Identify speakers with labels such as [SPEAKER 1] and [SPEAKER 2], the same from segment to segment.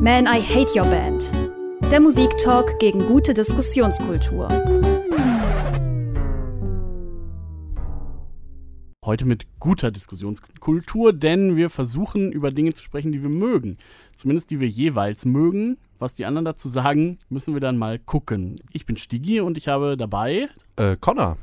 [SPEAKER 1] Man, I Hate Your Band. Der Musiktalk gegen gute Diskussionskultur.
[SPEAKER 2] Heute mit guter Diskussionskultur, denn wir versuchen über Dinge zu sprechen, die wir mögen. Zumindest die wir jeweils mögen. Was die anderen dazu sagen, müssen wir dann mal gucken. Ich bin Stigi und ich habe dabei.
[SPEAKER 3] Äh, Connor.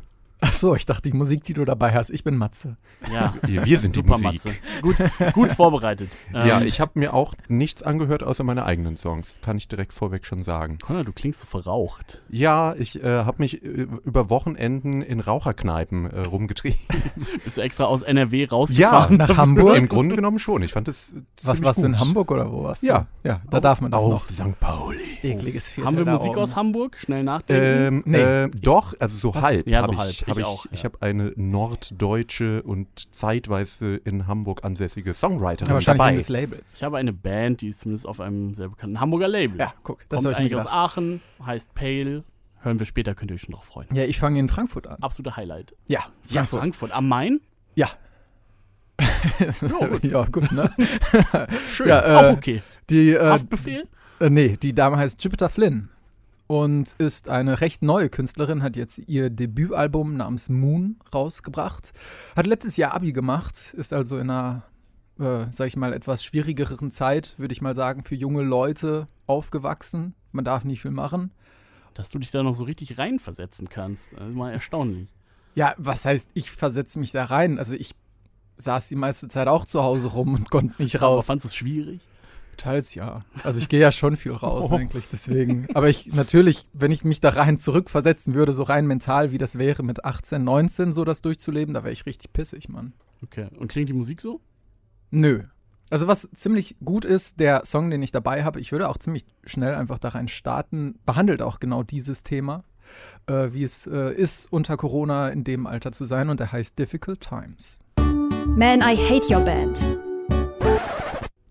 [SPEAKER 4] Ach so, ich dachte, die Musik, die du dabei hast, ich bin Matze.
[SPEAKER 2] Ja,
[SPEAKER 3] wir sind
[SPEAKER 2] super
[SPEAKER 3] die Musik.
[SPEAKER 2] Matze. Gut, gut vorbereitet.
[SPEAKER 3] Ja,
[SPEAKER 2] Ähm,
[SPEAKER 3] ich habe mir auch nichts angehört außer meine eigenen Songs. Kann ich direkt vorweg schon sagen.
[SPEAKER 2] Connor, du klingst so verraucht.
[SPEAKER 3] Ja, ich äh, habe mich äh, über Wochenenden in Raucherkneipen äh, rumgetrieben.
[SPEAKER 2] Bist du extra aus NRW rausgefahren?
[SPEAKER 4] Nach Hamburg?
[SPEAKER 3] Im Grunde genommen schon. Ich fand es
[SPEAKER 4] Was warst du in Hamburg oder wo warst du?
[SPEAKER 3] Ja.
[SPEAKER 4] Ja, da darf man das
[SPEAKER 3] Auf
[SPEAKER 4] noch.
[SPEAKER 3] St. Pauli.
[SPEAKER 4] Ekliges Viertel
[SPEAKER 2] Haben wir
[SPEAKER 4] da
[SPEAKER 2] Musik
[SPEAKER 4] oben.
[SPEAKER 2] aus Hamburg? Schnell nachdenken.
[SPEAKER 3] Ähm,
[SPEAKER 4] Nee.
[SPEAKER 3] äh, doch, also so
[SPEAKER 2] Was?
[SPEAKER 3] halb.
[SPEAKER 2] Ja, so
[SPEAKER 3] ich,
[SPEAKER 2] halb. Ich
[SPEAKER 3] ich
[SPEAKER 2] auch,
[SPEAKER 3] Ich
[SPEAKER 2] ja.
[SPEAKER 3] habe eine norddeutsche und zeitweise in Hamburg ansässige Songwriterin
[SPEAKER 4] Ja, wahrscheinlich
[SPEAKER 3] dabei.
[SPEAKER 4] eines Labels.
[SPEAKER 2] ich habe eine Band, die ist zumindest auf einem sehr bekannten Hamburger Label.
[SPEAKER 4] Ja, guck, das
[SPEAKER 2] Kommt
[SPEAKER 4] habe
[SPEAKER 2] eigentlich aus. Aachen, heißt Pale. Hören wir später, könnt ihr euch schon drauf freuen.
[SPEAKER 4] Ja, ich fange in Frankfurt an.
[SPEAKER 2] Absolute Highlight.
[SPEAKER 4] Ja,
[SPEAKER 2] Ja,
[SPEAKER 4] Frankfurt.
[SPEAKER 2] Frankfurt. Am Main?
[SPEAKER 4] Ja.
[SPEAKER 2] Ja, gut.
[SPEAKER 4] ja, gut, ne?
[SPEAKER 2] Schön.
[SPEAKER 4] Ja,
[SPEAKER 2] ist
[SPEAKER 4] äh,
[SPEAKER 2] auch okay.
[SPEAKER 4] Die, äh,
[SPEAKER 2] Haftbefehl?
[SPEAKER 4] äh, nee, die Dame heißt Jupiter Flynn und ist eine recht neue Künstlerin, hat jetzt ihr Debütalbum namens Moon rausgebracht. Hat letztes Jahr Abi gemacht, ist also in einer, äh, sag ich mal, etwas schwierigeren Zeit, würde ich mal sagen, für junge Leute aufgewachsen. Man darf nicht viel machen.
[SPEAKER 2] Dass du dich da noch so richtig reinversetzen kannst. Ist mal erstaunlich.
[SPEAKER 4] Ja, was heißt, ich versetze mich da rein? Also ich saß die meiste Zeit auch zu Hause rum und konnte nicht
[SPEAKER 2] Aber
[SPEAKER 4] raus.
[SPEAKER 2] fandst du es schwierig?
[SPEAKER 4] Teils ja. Also ich gehe ja schon viel raus
[SPEAKER 2] Oh.
[SPEAKER 4] eigentlich, deswegen. Aber ich natürlich, wenn ich mich da rein zurückversetzen würde, so rein mental, wie das wäre, mit 18, 19 so das durchzuleben, da wäre ich richtig pissig, Mann.
[SPEAKER 2] Okay. Und klingt die Musik so?
[SPEAKER 4] Nö. Also was ziemlich gut ist, der Song, den ich dabei habe, ich würde auch ziemlich schnell einfach da rein starten, behandelt auch genau dieses Thema, äh, wie es äh, ist, unter Corona in dem Alter zu sein und der heißt Difficult Times.
[SPEAKER 1] Man, I Hate Your Band.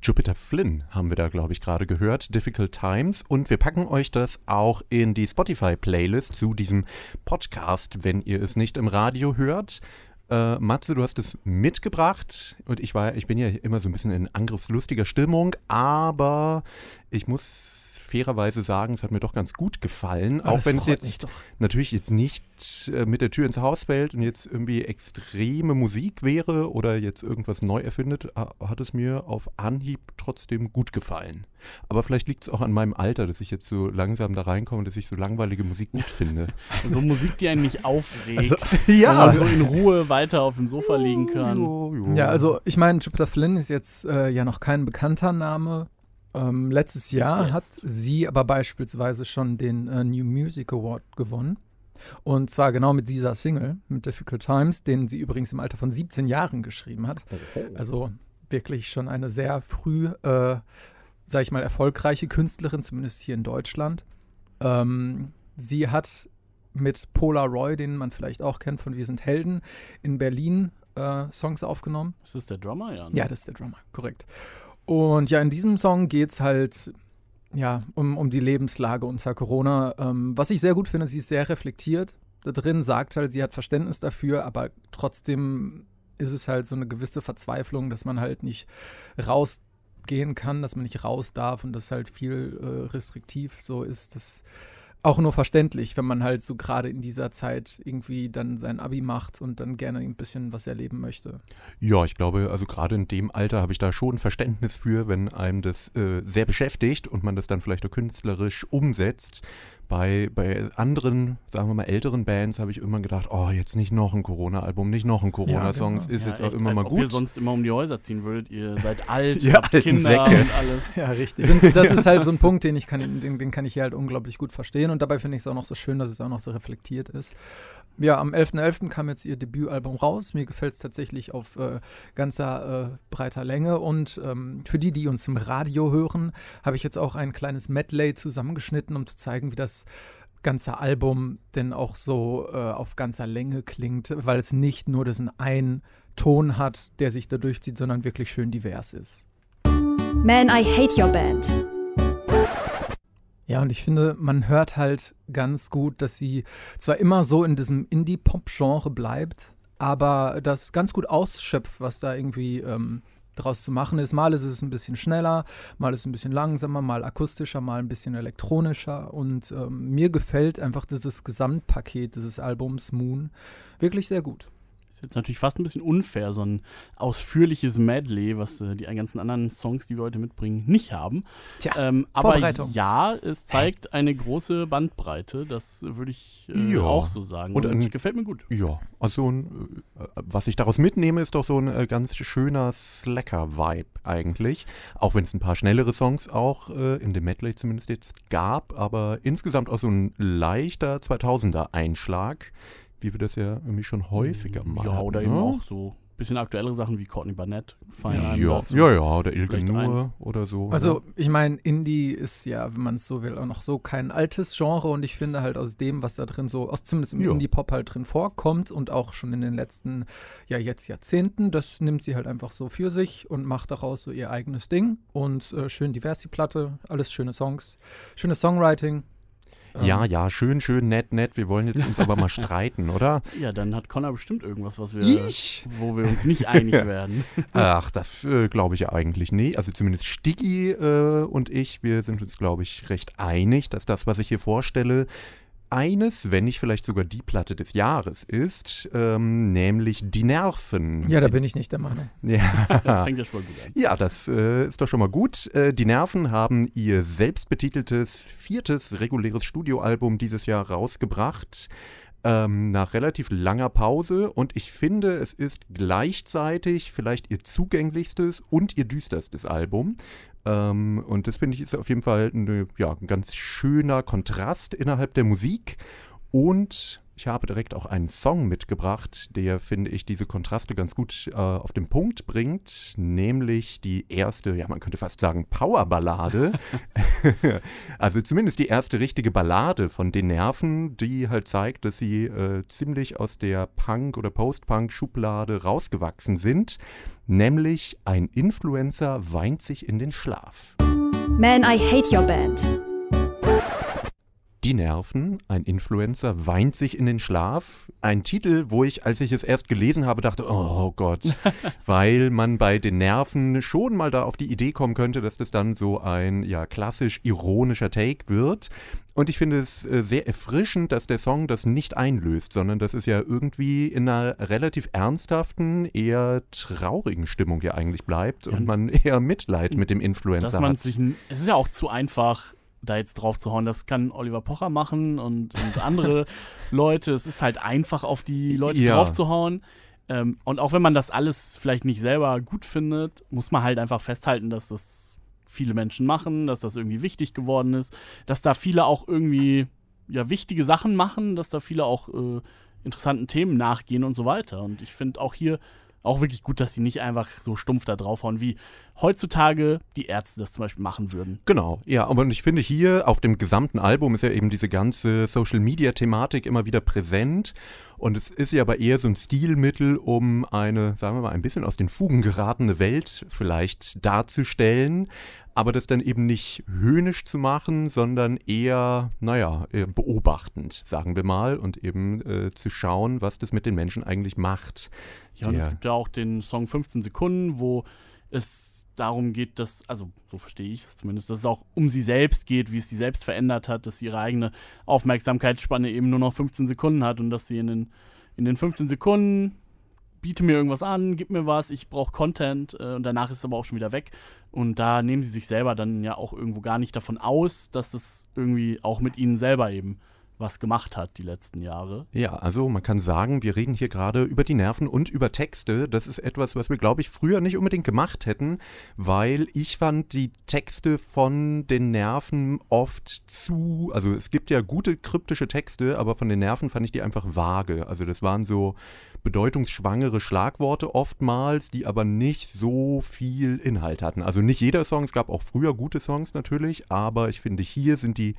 [SPEAKER 3] Jupiter Flynn haben wir da, glaube ich, gerade gehört. Difficult Times. Und wir packen euch das auch in die Spotify-Playlist zu diesem Podcast, wenn ihr es nicht im Radio hört. Äh, Matze, du hast es mitgebracht und ich war, ich bin ja immer so ein bisschen in angriffslustiger Stimmung, aber ich muss fairerweise sagen, es hat mir doch ganz gut gefallen,
[SPEAKER 4] Ah,
[SPEAKER 3] auch wenn es jetzt natürlich jetzt nicht äh, mit der Tür ins Haus fällt und jetzt irgendwie extreme Musik wäre oder jetzt irgendwas neu erfindet, ha- hat es mir auf Anhieb trotzdem gut gefallen. Aber vielleicht liegt es auch an meinem Alter, dass ich jetzt so langsam da reinkomme, dass ich so langweilige Musik gut finde.
[SPEAKER 2] So Musik, die einen nicht aufregt.
[SPEAKER 4] Also,
[SPEAKER 2] Wo man so in Ruhe weiter auf dem Sofa liegen kann.
[SPEAKER 3] Jo.
[SPEAKER 4] Ja, also ich meine, Jupiter Flynn ist jetzt äh, ja noch kein bekannter Name. Ähm, letztes Jahr hat sie aber beispielsweise schon den äh, New Music Award gewonnen. Und zwar genau mit dieser Single, mit Difficult Times, den sie übrigens im Alter von 17 Jahren geschrieben hat. Also wirklich schon eine sehr früh, äh, sag ich mal, erfolgreiche Künstlerin, zumindest hier in Deutschland. Ähm, sie hat mit Polaroid, den man vielleicht auch kennt von Wir sind Helden, in Berlin äh, Songs aufgenommen.
[SPEAKER 2] Ist das der Drummer? Ja. ne?
[SPEAKER 4] Ja, das ist der Drummer, korrekt. Und ja, in diesem Song geht es halt ja, um, um die Lebenslage unter Corona. Ähm, was ich sehr gut finde, sie ist sehr reflektiert. Da drin sagt halt, sie hat Verständnis dafür, aber trotzdem ist es halt so eine gewisse Verzweiflung, dass man halt nicht rausgehen kann, dass man nicht raus darf und das halt viel äh, restriktiv so ist. Das auch nur verständlich, wenn man halt so gerade in dieser Zeit irgendwie dann sein Abi macht und dann gerne ein bisschen was erleben möchte.
[SPEAKER 3] Ja, ich glaube, also gerade in dem Alter habe ich da schon Verständnis für, wenn einem das äh, sehr beschäftigt und man das dann vielleicht auch künstlerisch umsetzt. Bei, bei anderen, sagen wir mal, älteren Bands habe ich immer gedacht, oh, jetzt nicht noch ein Corona-Album, nicht noch ein Corona-Song, es
[SPEAKER 4] genau.
[SPEAKER 3] ist
[SPEAKER 2] Ja,
[SPEAKER 3] jetzt auch
[SPEAKER 2] echt,
[SPEAKER 3] immer
[SPEAKER 2] als
[SPEAKER 3] mal
[SPEAKER 2] ob ihr
[SPEAKER 3] gut.
[SPEAKER 2] sonst immer um die Häuser ziehen würdet. Ihr seid alt,
[SPEAKER 3] Ihr
[SPEAKER 2] habt
[SPEAKER 3] alten
[SPEAKER 2] Kinder
[SPEAKER 3] Säcke.
[SPEAKER 2] und alles.
[SPEAKER 4] Ja, richtig. Und das ist halt so ein Punkt, den ich kann, den, den kann ich hier halt unglaublich gut verstehen. Und dabei finde ich es auch noch so schön, dass es auch noch so reflektiert ist. Ja, am 11.11. kam jetzt ihr Debütalbum raus. Mir gefällt es tatsächlich auf äh, ganzer äh, breiter Länge. Und ähm, für die, die uns im Radio hören, habe ich jetzt auch ein kleines Medley zusammengeschnitten, um zu zeigen, wie das ganze Album denn auch so äh, auf ganzer Länge klingt, weil es nicht nur diesen einen Ton hat, der sich da durchzieht, sondern wirklich schön divers ist.
[SPEAKER 1] Man, I Hate Your Band.
[SPEAKER 4] Ja, und ich finde, man hört halt ganz gut, dass sie zwar immer so in diesem Indie-Pop-Genre bleibt, aber das ganz gut ausschöpft, was da irgendwie ähm, draus zu machen ist. Mal ist es ein bisschen schneller, mal ist es ein bisschen langsamer, mal akustischer, mal ein bisschen elektronischer. Und ähm, mir gefällt einfach dieses Gesamtpaket dieses Albums Moon wirklich sehr gut.
[SPEAKER 2] Ist jetzt natürlich fast ein bisschen unfair, so ein ausführliches Medley, was äh, die ganzen anderen Songs, die wir heute mitbringen, nicht haben.
[SPEAKER 4] Tja,
[SPEAKER 2] ähm, aber
[SPEAKER 4] Vorbereitung.
[SPEAKER 2] ja, es zeigt eine große Bandbreite, das würde ich äh,
[SPEAKER 3] Ja.
[SPEAKER 2] auch so sagen.
[SPEAKER 3] Und
[SPEAKER 2] Und,
[SPEAKER 3] ein-
[SPEAKER 2] gefällt mir gut.
[SPEAKER 3] Ja, also ein, äh, was ich daraus mitnehme, ist doch so ein äh, ganz schöner Slacker-Vibe eigentlich. Auch wenn es ein paar schnellere Songs auch äh, in dem Medley zumindest jetzt gab, aber insgesamt auch so ein leichter 2000er-Einschlag, wie wir das ja irgendwie schon häufiger mal
[SPEAKER 2] Ja, oder eben
[SPEAKER 3] ne?
[SPEAKER 2] auch so ein bisschen aktuellere Sachen wie Courtney Barnett fallen einem
[SPEAKER 3] Ja,
[SPEAKER 2] dazu.
[SPEAKER 3] ja, ja, oder Il
[SPEAKER 2] Vielleicht
[SPEAKER 3] Nur oder so.
[SPEAKER 4] Also, ich meine, Indie ist ja, wenn man es so will, auch noch so kein altes Genre und ich finde halt aus dem, was da drin so, aus zumindest im
[SPEAKER 3] Ja.
[SPEAKER 4] Indie-Pop halt drin vorkommt und auch schon in den letzten, ja, jetzt Jahrzehnten, das nimmt sie halt einfach so für sich und macht daraus so ihr eigenes Ding und äh, schön divers die Platte, alles schöne Songs, schönes Songwriting. Ähm,
[SPEAKER 3] Ja, ja, schön, schön, nett, nett. Wir wollen jetzt uns aber mal streiten, oder?
[SPEAKER 2] Ja, dann hat Connor bestimmt irgendwas, was wir,
[SPEAKER 3] Ich?
[SPEAKER 2] wo wir uns nicht einig werden.
[SPEAKER 3] Ach, das äh, glaube ich ja eigentlich nie. Also zumindest Stiggy äh, und ich, wir sind uns, glaube ich, recht einig, dass das, was ich hier vorstelle, eines, wenn nicht vielleicht sogar die Platte des Jahres ist, ähm, nämlich Die Nerven.
[SPEAKER 4] Ja, da bin ich nicht der Meinung.
[SPEAKER 3] Ja.
[SPEAKER 2] Das fängt ja schon mal gut an.
[SPEAKER 3] Ja, das äh, ist doch schon mal gut. Äh, die Nerven haben ihr selbstbetiteltes viertes reguläres Studioalbum dieses Jahr rausgebracht. Ähm, nach relativ langer Pause und ich finde, es ist gleichzeitig vielleicht ihr zugänglichstes und ihr düsterstes Album. Ähm, und das finde ich ist auf jeden Fall eine, ja, ein ganz schöner Kontrast innerhalb der Musik. Und ich habe direkt auch einen Song mitgebracht, der, finde ich, diese Kontraste ganz gut äh, auf den Punkt bringt, nämlich die erste, ja, man könnte fast sagen, Powerballade. also zumindest die erste richtige Ballade von den Nerven, die halt zeigt, dass sie äh, ziemlich aus der Punk- oder Post-Punk-Schublade rausgewachsen sind, nämlich ein Influencer weint sich in den Schlaf.
[SPEAKER 1] Man, I hate your band.
[SPEAKER 3] Die Nerven, ein Influencer, weint sich in den Schlaf. Ein Titel, wo ich, als ich es erst gelesen habe, dachte, oh Gott, weil man bei den Nerven schon mal da auf die Idee kommen könnte, dass das dann so ein ja klassisch ironischer Take wird. Und ich finde es äh, sehr erfrischend, dass der Song das nicht einlöst, sondern dass es ja irgendwie in einer relativ ernsthaften, eher traurigen Stimmung ja eigentlich bleibt und man eher Mitleid mit dem Influencer
[SPEAKER 2] Dass man
[SPEAKER 3] hat.
[SPEAKER 2] sich, es ist ja auch zu einfach, da jetzt drauf zu hauen. Das kann Oliver Pocher machen und, und andere Leute. Es ist halt einfach, auf die Leute
[SPEAKER 3] Ja.
[SPEAKER 2] drauf zu hauen. Ähm, und auch wenn man das alles vielleicht nicht selber gut findet, muss man halt einfach festhalten, dass das viele Menschen machen, dass das irgendwie wichtig geworden ist, dass da viele auch irgendwie ja wichtige Sachen machen, dass da viele auch äh, interessanten Themen nachgehen und so weiter. Und ich finde auch hier auch wirklich gut, dass sie nicht einfach so stumpf da draufhauen, wie heutzutage die Ärzte das zum Beispiel machen würden.
[SPEAKER 3] Genau, ja, aber ich finde hier auf dem gesamten Album ist ja eben diese ganze Social-Media-Thematik immer wieder präsent und es ist ja aber eher so ein Stilmittel, um eine, sagen wir mal, ein bisschen aus den Fugen geratene Welt vielleicht darzustellen, aber das dann eben nicht höhnisch zu machen, sondern eher, naja, beobachtend, sagen wir mal, und eben äh, zu schauen, was das mit den Menschen eigentlich macht.
[SPEAKER 2] Ja, und es gibt ja auch den Song 15 Sekunden, wo es darum geht, dass, also so verstehe ich es zumindest, dass es auch um sie selbst geht, wie es sie selbst verändert hat, dass sie ihre eigene Aufmerksamkeitsspanne eben nur noch 15 Sekunden hat und dass sie in den, in den 15 Sekunden biete mir irgendwas an, gib mir was, ich brauche Content äh, und danach ist es aber auch schon wieder weg. Und da nehmen sie sich selber dann ja auch irgendwo gar nicht davon aus, dass das irgendwie auch mit ihnen selber eben was gemacht hat die letzten Jahre.
[SPEAKER 3] Ja, also man kann sagen, wir reden hier gerade über die Nerven und über Texte. Das ist etwas, was wir, glaube ich, früher nicht unbedingt gemacht hätten, weil ich fand die Texte von den Nerven oft zu, also es gibt ja gute kryptische Texte, aber von den Nerven fand ich die einfach vage. Also das waren so bedeutungsschwangere Schlagworte oftmals, die aber nicht so viel Inhalt hatten. Also nicht jeder Song, es gab auch früher gute Songs natürlich, aber ich finde, hier sind die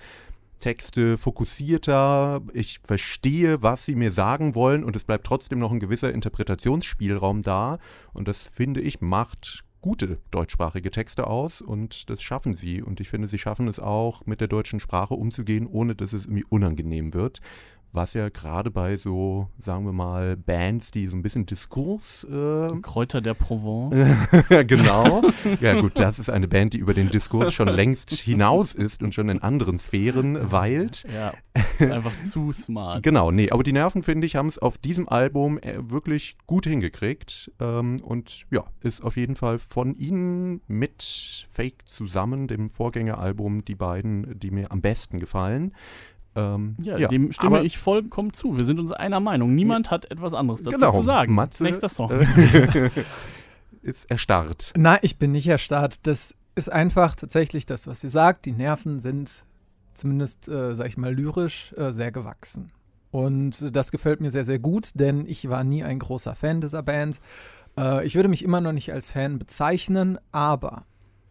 [SPEAKER 3] Texte fokussierter, ich verstehe, was sie mir sagen wollen und es bleibt trotzdem noch ein gewisser Interpretationsspielraum da und das finde ich macht gute deutschsprachige Texte aus und das schaffen sie. Und ich finde, sie schaffen es auch mit der deutschen Sprache umzugehen, ohne dass es irgendwie unangenehm wird, was ja gerade bei so, sagen wir mal, Bands, die so ein bisschen Diskurs. Äh,
[SPEAKER 2] Kräuter der Provence.
[SPEAKER 3] genau. Ja, gut, das ist eine Band, die über den Diskurs schon längst hinaus ist und schon in anderen Sphären weilt.
[SPEAKER 2] Ja, ist einfach zu smart.
[SPEAKER 3] Genau, nee, aber die Nerven, finde ich, haben es auf diesem Album äh, wirklich gut hingekriegt. Ähm, und ja, ist auf jeden Fall von ihnen mit Fake zusammen, dem Vorgängeralbum, die beiden, die mir am besten gefallen.
[SPEAKER 2] Ähm, ja, ja, dem stimme ich vollkommen zu. Wir sind uns einer Meinung. Niemand hat etwas anderes dazu genau, zu sagen.
[SPEAKER 3] Matze,
[SPEAKER 2] Nächster Song.
[SPEAKER 3] Äh, ist erstarrt.
[SPEAKER 4] Nein, ich bin nicht erstarrt. Das ist einfach tatsächlich das, was sie sagt. Die Nerven sind zumindest, äh, sag ich mal, lyrisch äh, sehr gewachsen. Und das gefällt mir sehr, sehr gut, denn ich war nie ein großer Fan dieser Band. Äh, ich würde mich immer noch nicht als Fan bezeichnen, aber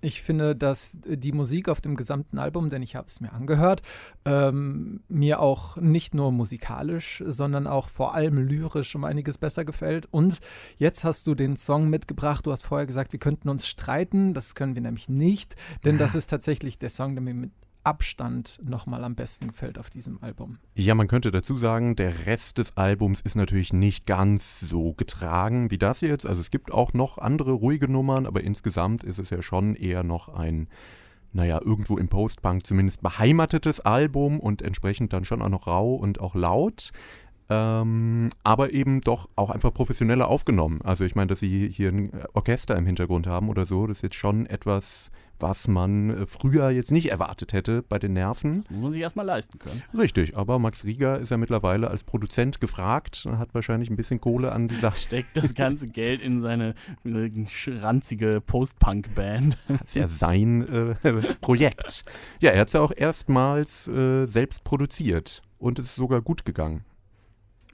[SPEAKER 4] ich finde, dass die Musik auf dem gesamten Album, denn ich habe es mir angehört, ähm, mir auch nicht nur musikalisch, sondern auch vor allem lyrisch um einiges besser gefällt. Und jetzt hast du den Song mitgebracht. Du hast vorher gesagt, wir könnten uns streiten. Das können wir nämlich nicht, denn das ist tatsächlich der Song, der mir mit Abstand nochmal am besten gefällt auf diesem Album.
[SPEAKER 3] Ja, man könnte dazu sagen, der Rest des Albums ist natürlich nicht ganz so getragen wie das jetzt. Also es gibt auch noch andere ruhige Nummern, aber insgesamt ist es ja schon eher noch ein, naja, irgendwo im Postpunk zumindest beheimatetes Album und entsprechend dann schon auch noch rau und auch laut. Ähm, aber eben doch auch einfach professioneller aufgenommen. Also ich meine, dass sie hier ein Orchester im Hintergrund haben oder so, das ist jetzt schon etwas was man äh, früher jetzt nicht erwartet hätte bei den Nerven.
[SPEAKER 2] Das muss man sich erstmal leisten können.
[SPEAKER 3] Richtig, aber Max Rieger ist ja mittlerweile als Produzent gefragt, hat wahrscheinlich ein bisschen Kohle an dieser.
[SPEAKER 2] Steckt das ganze Geld in seine ranzige Post-Punk-Band.
[SPEAKER 3] Das ist ja sein äh, Projekt. Ja, er hat es ja auch erstmals äh, selbst produziert und es ist sogar gut gegangen.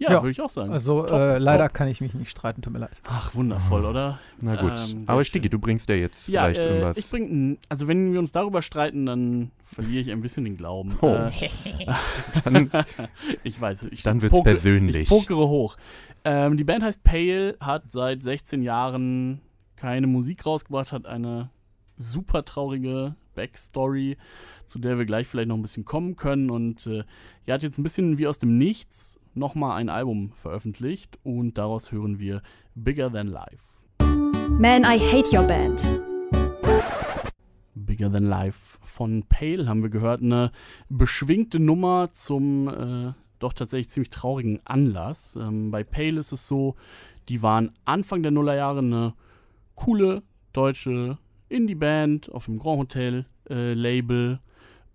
[SPEAKER 2] Ja, ja. würde ich auch sagen.
[SPEAKER 4] Also top, äh, leider top. kann ich mich nicht streiten, tut mir leid.
[SPEAKER 2] Ach, wundervoll, oder?
[SPEAKER 3] Na gut. Ähm, Aber Stigi, du bringst ja jetzt ja, vielleicht äh, irgendwas.
[SPEAKER 2] Ich bring, also wenn wir uns darüber streiten, dann verliere ich ein bisschen den Glauben.
[SPEAKER 3] Oh.
[SPEAKER 2] Äh, dann, ich weiß, ich
[SPEAKER 3] dann wird's poke, persönlich.
[SPEAKER 2] Ich pokere hoch. Ähm, die Band heißt Pale, hat seit 16 Jahren keine Musik rausgebracht, hat eine super traurige Backstory, zu der wir gleich vielleicht noch ein bisschen kommen können. Und äh, ja, hat jetzt ein bisschen wie aus dem Nichts nochmal ein Album veröffentlicht und daraus hören wir Bigger Than Life.
[SPEAKER 1] Man, I Hate Your Band.
[SPEAKER 2] Bigger Than Life von Pale haben wir gehört. Eine beschwingte Nummer zum äh, doch tatsächlich ziemlich traurigen Anlass. Ähm, bei Pale ist es so, die waren Anfang der Nullerjahre eine coole deutsche Indie-Band auf dem Grand Hotel äh, Label.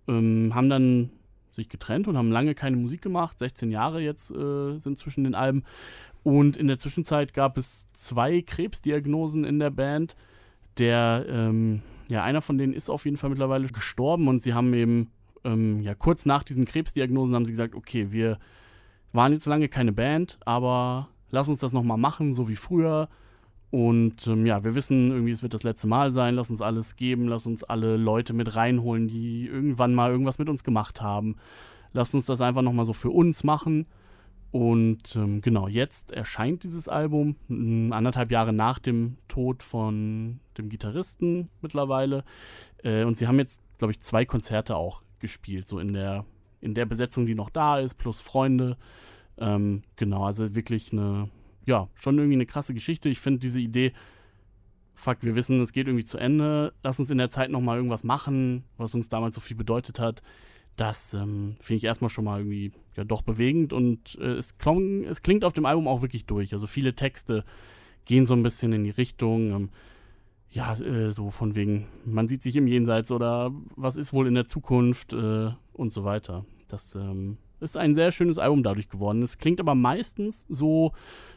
[SPEAKER 2] Ähm, haben dann sich getrennt und haben lange keine Musik gemacht. 16 Jahre jetzt äh, sind zwischen den Alben. Und in der Zwischenzeit gab es zwei Krebsdiagnosen in der Band. Der, ähm, ja, einer von denen ist auf jeden Fall mittlerweile gestorben und sie haben eben, ähm, ja, kurz nach diesen Krebsdiagnosen haben sie gesagt, okay, wir waren jetzt lange keine Band, aber lass uns das nochmal machen, so wie früher. Und ähm, ja, wir wissen irgendwie, es wird das letzte Mal sein. Lass uns alles geben. Lass uns alle Leute mit reinholen, die irgendwann mal irgendwas mit uns gemacht haben. Lass uns das einfach nochmal so für uns machen. Und ähm, genau, jetzt erscheint dieses Album, anderthalb Jahre nach dem Tod von dem Gitarristen mittlerweile. Äh, und sie haben jetzt, glaube ich, zwei Konzerte auch gespielt, so in der, in der Besetzung, die noch da ist, plus Freunde. Ähm, genau, also wirklich eine, ja, schon irgendwie eine krasse Geschichte. Ich finde diese Idee, fuck, wir wissen, es geht irgendwie zu Ende, lass uns in der Zeit nochmal irgendwas machen, was uns damals so viel bedeutet hat. Das ähm, finde ich erstmal schon mal irgendwie ja doch bewegend und äh, es, klong, es klingt auf dem Album auch wirklich durch. Also viele Texte gehen so ein bisschen in die Richtung, ähm, ja, äh, so von wegen, man sieht sich im Jenseits oder was ist wohl in der Zukunft äh, und so weiter. Das ähm, ist ein sehr schönes Album dadurch geworden. Es klingt aber meistens so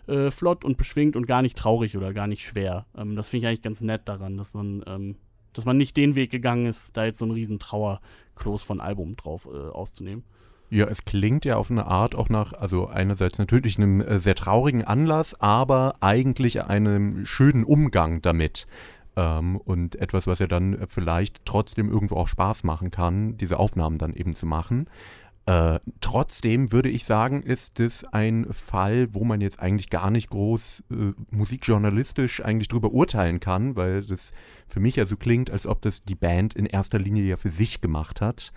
[SPEAKER 2] äh, flott und beschwingt und gar nicht traurig oder gar nicht schwer. Ähm, das finde ich eigentlich ganz nett daran, dass man, ähm, dass man nicht den Weg gegangen ist, da jetzt so einen riesen Trauerklos von Album drauf äh, auszunehmen.
[SPEAKER 3] Ja, es klingt ja auf eine Art auch nach, also einerseits natürlich einem äh, sehr traurigen Anlass, aber eigentlich einem schönen Umgang damit. Ähm, und etwas, was ja dann vielleicht trotzdem irgendwo auch Spaß machen kann, diese Aufnahmen dann eben zu machen. Äh, trotzdem würde ich sagen, ist es ein Fall, wo man jetzt eigentlich gar nicht groß äh, musikjournalistisch eigentlich drüber urteilen kann, weil das für mich ja so klingt, als ob das die Band in erster Linie ja für sich gemacht hat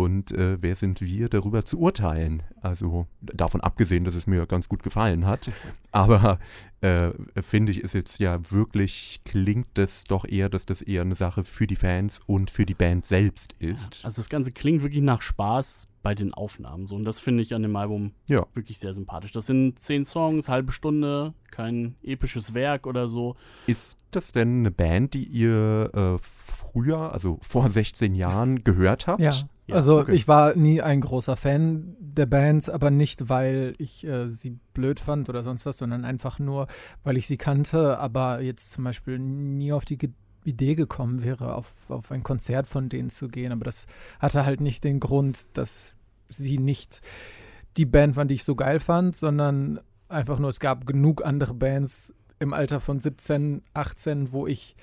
[SPEAKER 3] Und äh, wer sind wir, darüber zu urteilen? Also davon abgesehen, dass es mir ganz gut gefallen hat. Aber äh, finde ich, ist jetzt ja wirklich, klingt das doch eher, dass das eher eine Sache für die Fans und für die Band selbst ist.
[SPEAKER 2] Also das Ganze klingt wirklich nach Spaß bei den Aufnahmen. So. Und das finde ich an dem Album
[SPEAKER 3] ja.
[SPEAKER 2] wirklich sehr sympathisch. Das sind zehn Songs, halbe Stunde, kein episches Werk oder so.
[SPEAKER 3] Ist das denn eine Band, die ihr äh, früher, also vor 16 Jahren, gehört habt?
[SPEAKER 4] Ja. Ja, also okay. ich war nie ein großer Fan der Bands, aber nicht, weil ich äh, sie blöd fand oder sonst was, sondern einfach nur, weil ich sie kannte, aber jetzt zum Beispiel nie auf die Ge Idee gekommen wäre, auf, auf ein Konzert von denen zu gehen. Aber das hatte halt nicht den Grund, dass sie nicht die Band waren, die ich so geil fand, sondern einfach nur, es gab genug andere Bands im Alter von 17, 18, wo ich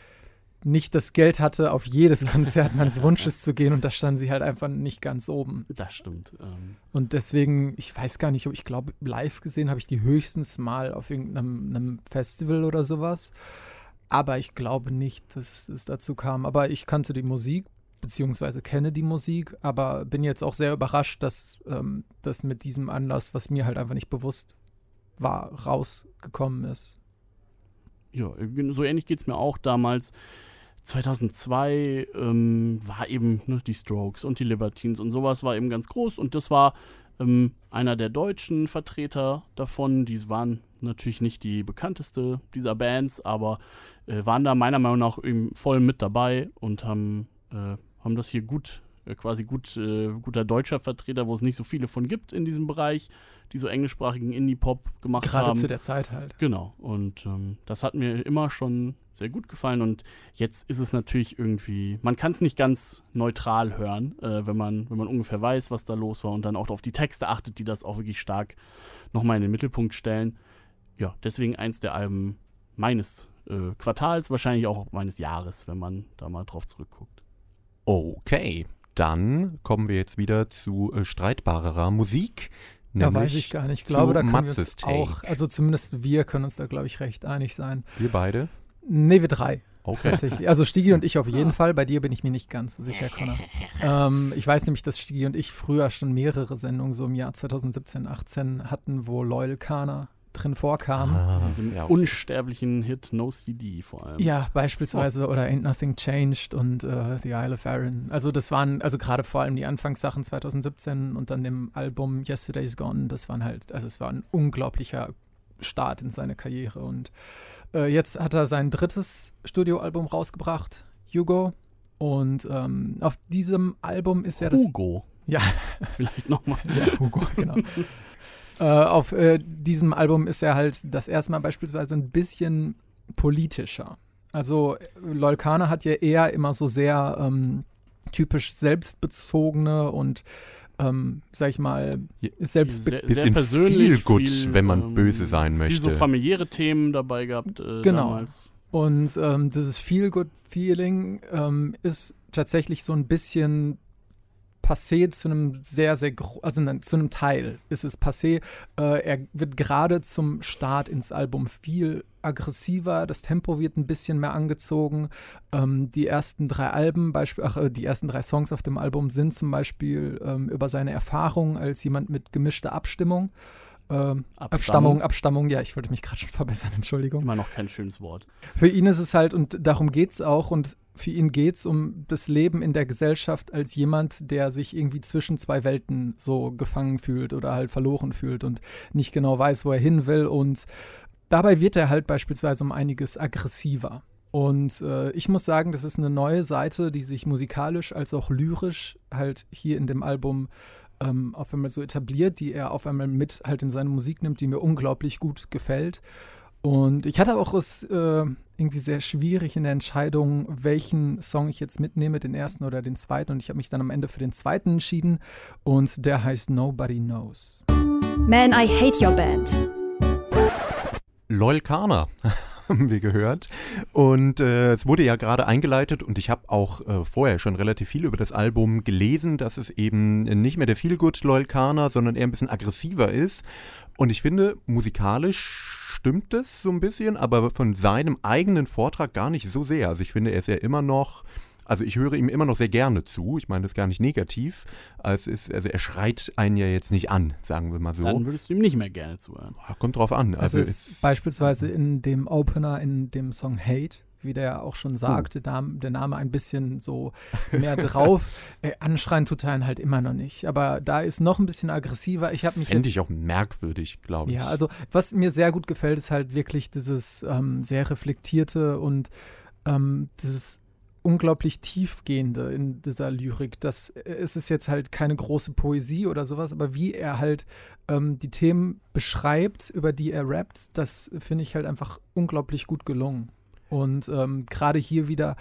[SPEAKER 4] nicht das Geld hatte, auf jedes Konzert meines Wunsches zu gehen und da standen sie halt einfach nicht ganz oben.
[SPEAKER 2] Das stimmt. Ähm.
[SPEAKER 4] Und deswegen, ich weiß gar nicht, ob ich glaube, live gesehen habe ich die höchstens mal auf irgendeinem Festival oder sowas. Aber ich glaube nicht, dass es dazu kam. Aber ich kannte die Musik, beziehungsweise kenne die Musik, aber bin jetzt auch sehr überrascht, dass ähm, das mit diesem Anlass, was mir halt einfach nicht bewusst war, rausgekommen ist.
[SPEAKER 2] Ja, so ähnlich geht es mir auch damals. 2002 ähm, war eben ne, die Strokes und die Libertines und sowas war eben ganz groß und das war ähm, einer der deutschen Vertreter davon. Die waren natürlich nicht die bekannteste dieser Bands, aber äh, waren da meiner Meinung nach eben voll mit dabei und haben, äh, haben das hier gut, äh, quasi gut, äh, guter deutscher Vertreter, wo es nicht so viele von gibt in diesem Bereich, die so englischsprachigen Indie-Pop gemacht
[SPEAKER 4] Gerade
[SPEAKER 2] haben.
[SPEAKER 4] Gerade zu der Zeit halt.
[SPEAKER 2] Genau. Und ähm, das hat mir immer schon sehr gut gefallen. Und jetzt ist es natürlich irgendwie, man kann es nicht ganz neutral hören, äh, wenn, man, wenn man ungefähr weiß, was da los war und dann auch auf die Texte achtet, die das auch wirklich stark nochmal in den Mittelpunkt stellen. Ja, deswegen eins der Alben meines äh, Quartals, wahrscheinlich auch meines Jahres, wenn man da mal drauf zurückguckt.
[SPEAKER 3] Okay, dann kommen wir jetzt wieder zu äh, streitbarerer Musik.
[SPEAKER 4] Da weiß ich gar nicht. Ich glaube, da können wir uns auch, also zumindest wir können uns da, glaube ich, recht einig sein.
[SPEAKER 3] Wir beide?
[SPEAKER 4] Nee, wir drei. Okay. Tatsächlich. Also Stigi und ich auf jeden ah. Fall. Bei dir bin ich mir nicht ganz so sicher, Connor. Ähm, ich weiß nämlich, dass Stigi und ich früher schon mehrere Sendungen so im Jahr 2017, 18 hatten, wo Loyal Kana drin vorkam.
[SPEAKER 2] Ah, dem ja, okay. unsterblichen Hit No CD vor allem.
[SPEAKER 4] Ja, beispielsweise oh. oder Ain't Nothing Changed und uh, The Isle of Aaron. Also das waren, also gerade vor allem die Anfangssachen 2017 und dann dem Album Yesterday's Gone, das waren halt, also es war ein unglaublicher Start in seine Karriere und äh, jetzt hat er sein drittes Studioalbum rausgebracht, Hugo. Und ähm, auf diesem Album ist er
[SPEAKER 2] das. Hugo.
[SPEAKER 4] Ja.
[SPEAKER 2] Vielleicht nochmal.
[SPEAKER 4] Ja, Hugo, genau. äh, auf äh, diesem Album ist er halt das erste Mal beispielsweise ein bisschen politischer. Also Lolkana hat ja eher immer so sehr ähm, typisch selbstbezogene und ähm, sag ich mal, selbst
[SPEAKER 3] sehr, bisschen persönlich viel gut, viel, wenn man ähm, böse sein möchte.
[SPEAKER 2] Viel so familiäre Themen dabei gehabt äh,
[SPEAKER 4] genau.
[SPEAKER 2] damals.
[SPEAKER 4] Und ähm, dieses Feel Good Feeling ähm, ist tatsächlich so ein bisschen passé zu einem sehr, sehr, also nein, zu einem Teil ist es passé. Äh, er wird gerade zum Start ins Album viel aggressiver, das Tempo wird ein bisschen mehr angezogen. Ähm, die ersten drei Alben, Beispiel, ach, äh, die ersten drei Songs auf dem Album sind zum Beispiel ähm, über seine Erfahrung als jemand mit gemischter Abstimmung. Ähm, Abstammung. Abstammung, Abstammung, ja, ich wollte mich gerade schon verbessern, Entschuldigung.
[SPEAKER 2] Immer noch kein schönes Wort.
[SPEAKER 4] Für ihn ist es halt, und darum geht es auch, und für ihn geht es um das Leben in der Gesellschaft als jemand, der sich irgendwie zwischen zwei Welten so gefangen fühlt oder halt verloren fühlt und nicht genau weiß, wo er hin will. Und dabei wird er halt beispielsweise um einiges aggressiver. Und äh, ich muss sagen, das ist eine neue Seite, die sich musikalisch als auch lyrisch halt hier in dem Album ähm, auf einmal so etabliert, die er auf einmal mit halt in seine Musik nimmt, die mir unglaublich gut gefällt. Und ich hatte auch es äh, irgendwie sehr schwierig in der Entscheidung, welchen Song ich jetzt mitnehme, den ersten oder den zweiten. Und ich habe mich dann am Ende für den zweiten entschieden. Und der heißt Nobody Knows.
[SPEAKER 1] Man, I hate your band.
[SPEAKER 3] Lol Kana haben wir gehört. Und äh, es wurde ja gerade eingeleitet und ich habe auch äh, vorher schon relativ viel über das Album gelesen, dass es eben nicht mehr der Feelgood Lol Kana, sondern eher ein bisschen aggressiver ist. Und ich finde, musikalisch stimmt es so ein bisschen, aber von seinem eigenen Vortrag gar nicht so sehr. Also ich finde, er ist ja immer noch Also ich höre ihm immer noch sehr gerne zu. Ich meine das gar nicht negativ. Es ist, also er schreit einen ja jetzt nicht an, sagen wir mal so.
[SPEAKER 2] Dann würdest du ihm nicht mehr gerne zuhören.
[SPEAKER 3] Kommt drauf an.
[SPEAKER 4] Also,
[SPEAKER 3] Also,
[SPEAKER 4] ist beispielsweise in dem Opener, in dem Song Hate, wie der auch schon sagte, der, Name, der Name ein bisschen so mehr drauf. Äh, anschreien tut er ihn halt immer noch nicht. Aber da ist noch ein bisschen aggressiver. Ich habe mich
[SPEAKER 3] Fände
[SPEAKER 4] jetzt-
[SPEAKER 3] ich auch merkwürdig, glaube ich.
[SPEAKER 4] Ja, also was mir sehr gut gefällt, ist halt wirklich dieses ähm, sehr reflektierte und ähm, dieses unglaublich tiefgehende in dieser Lyrik. Das äh, es ist jetzt halt keine große Poesie oder sowas, aber wie er halt ähm, die Themen beschreibt, über die er rappt, das finde ich halt einfach unglaublich gut gelungen. Und ähm, gerade hier wieder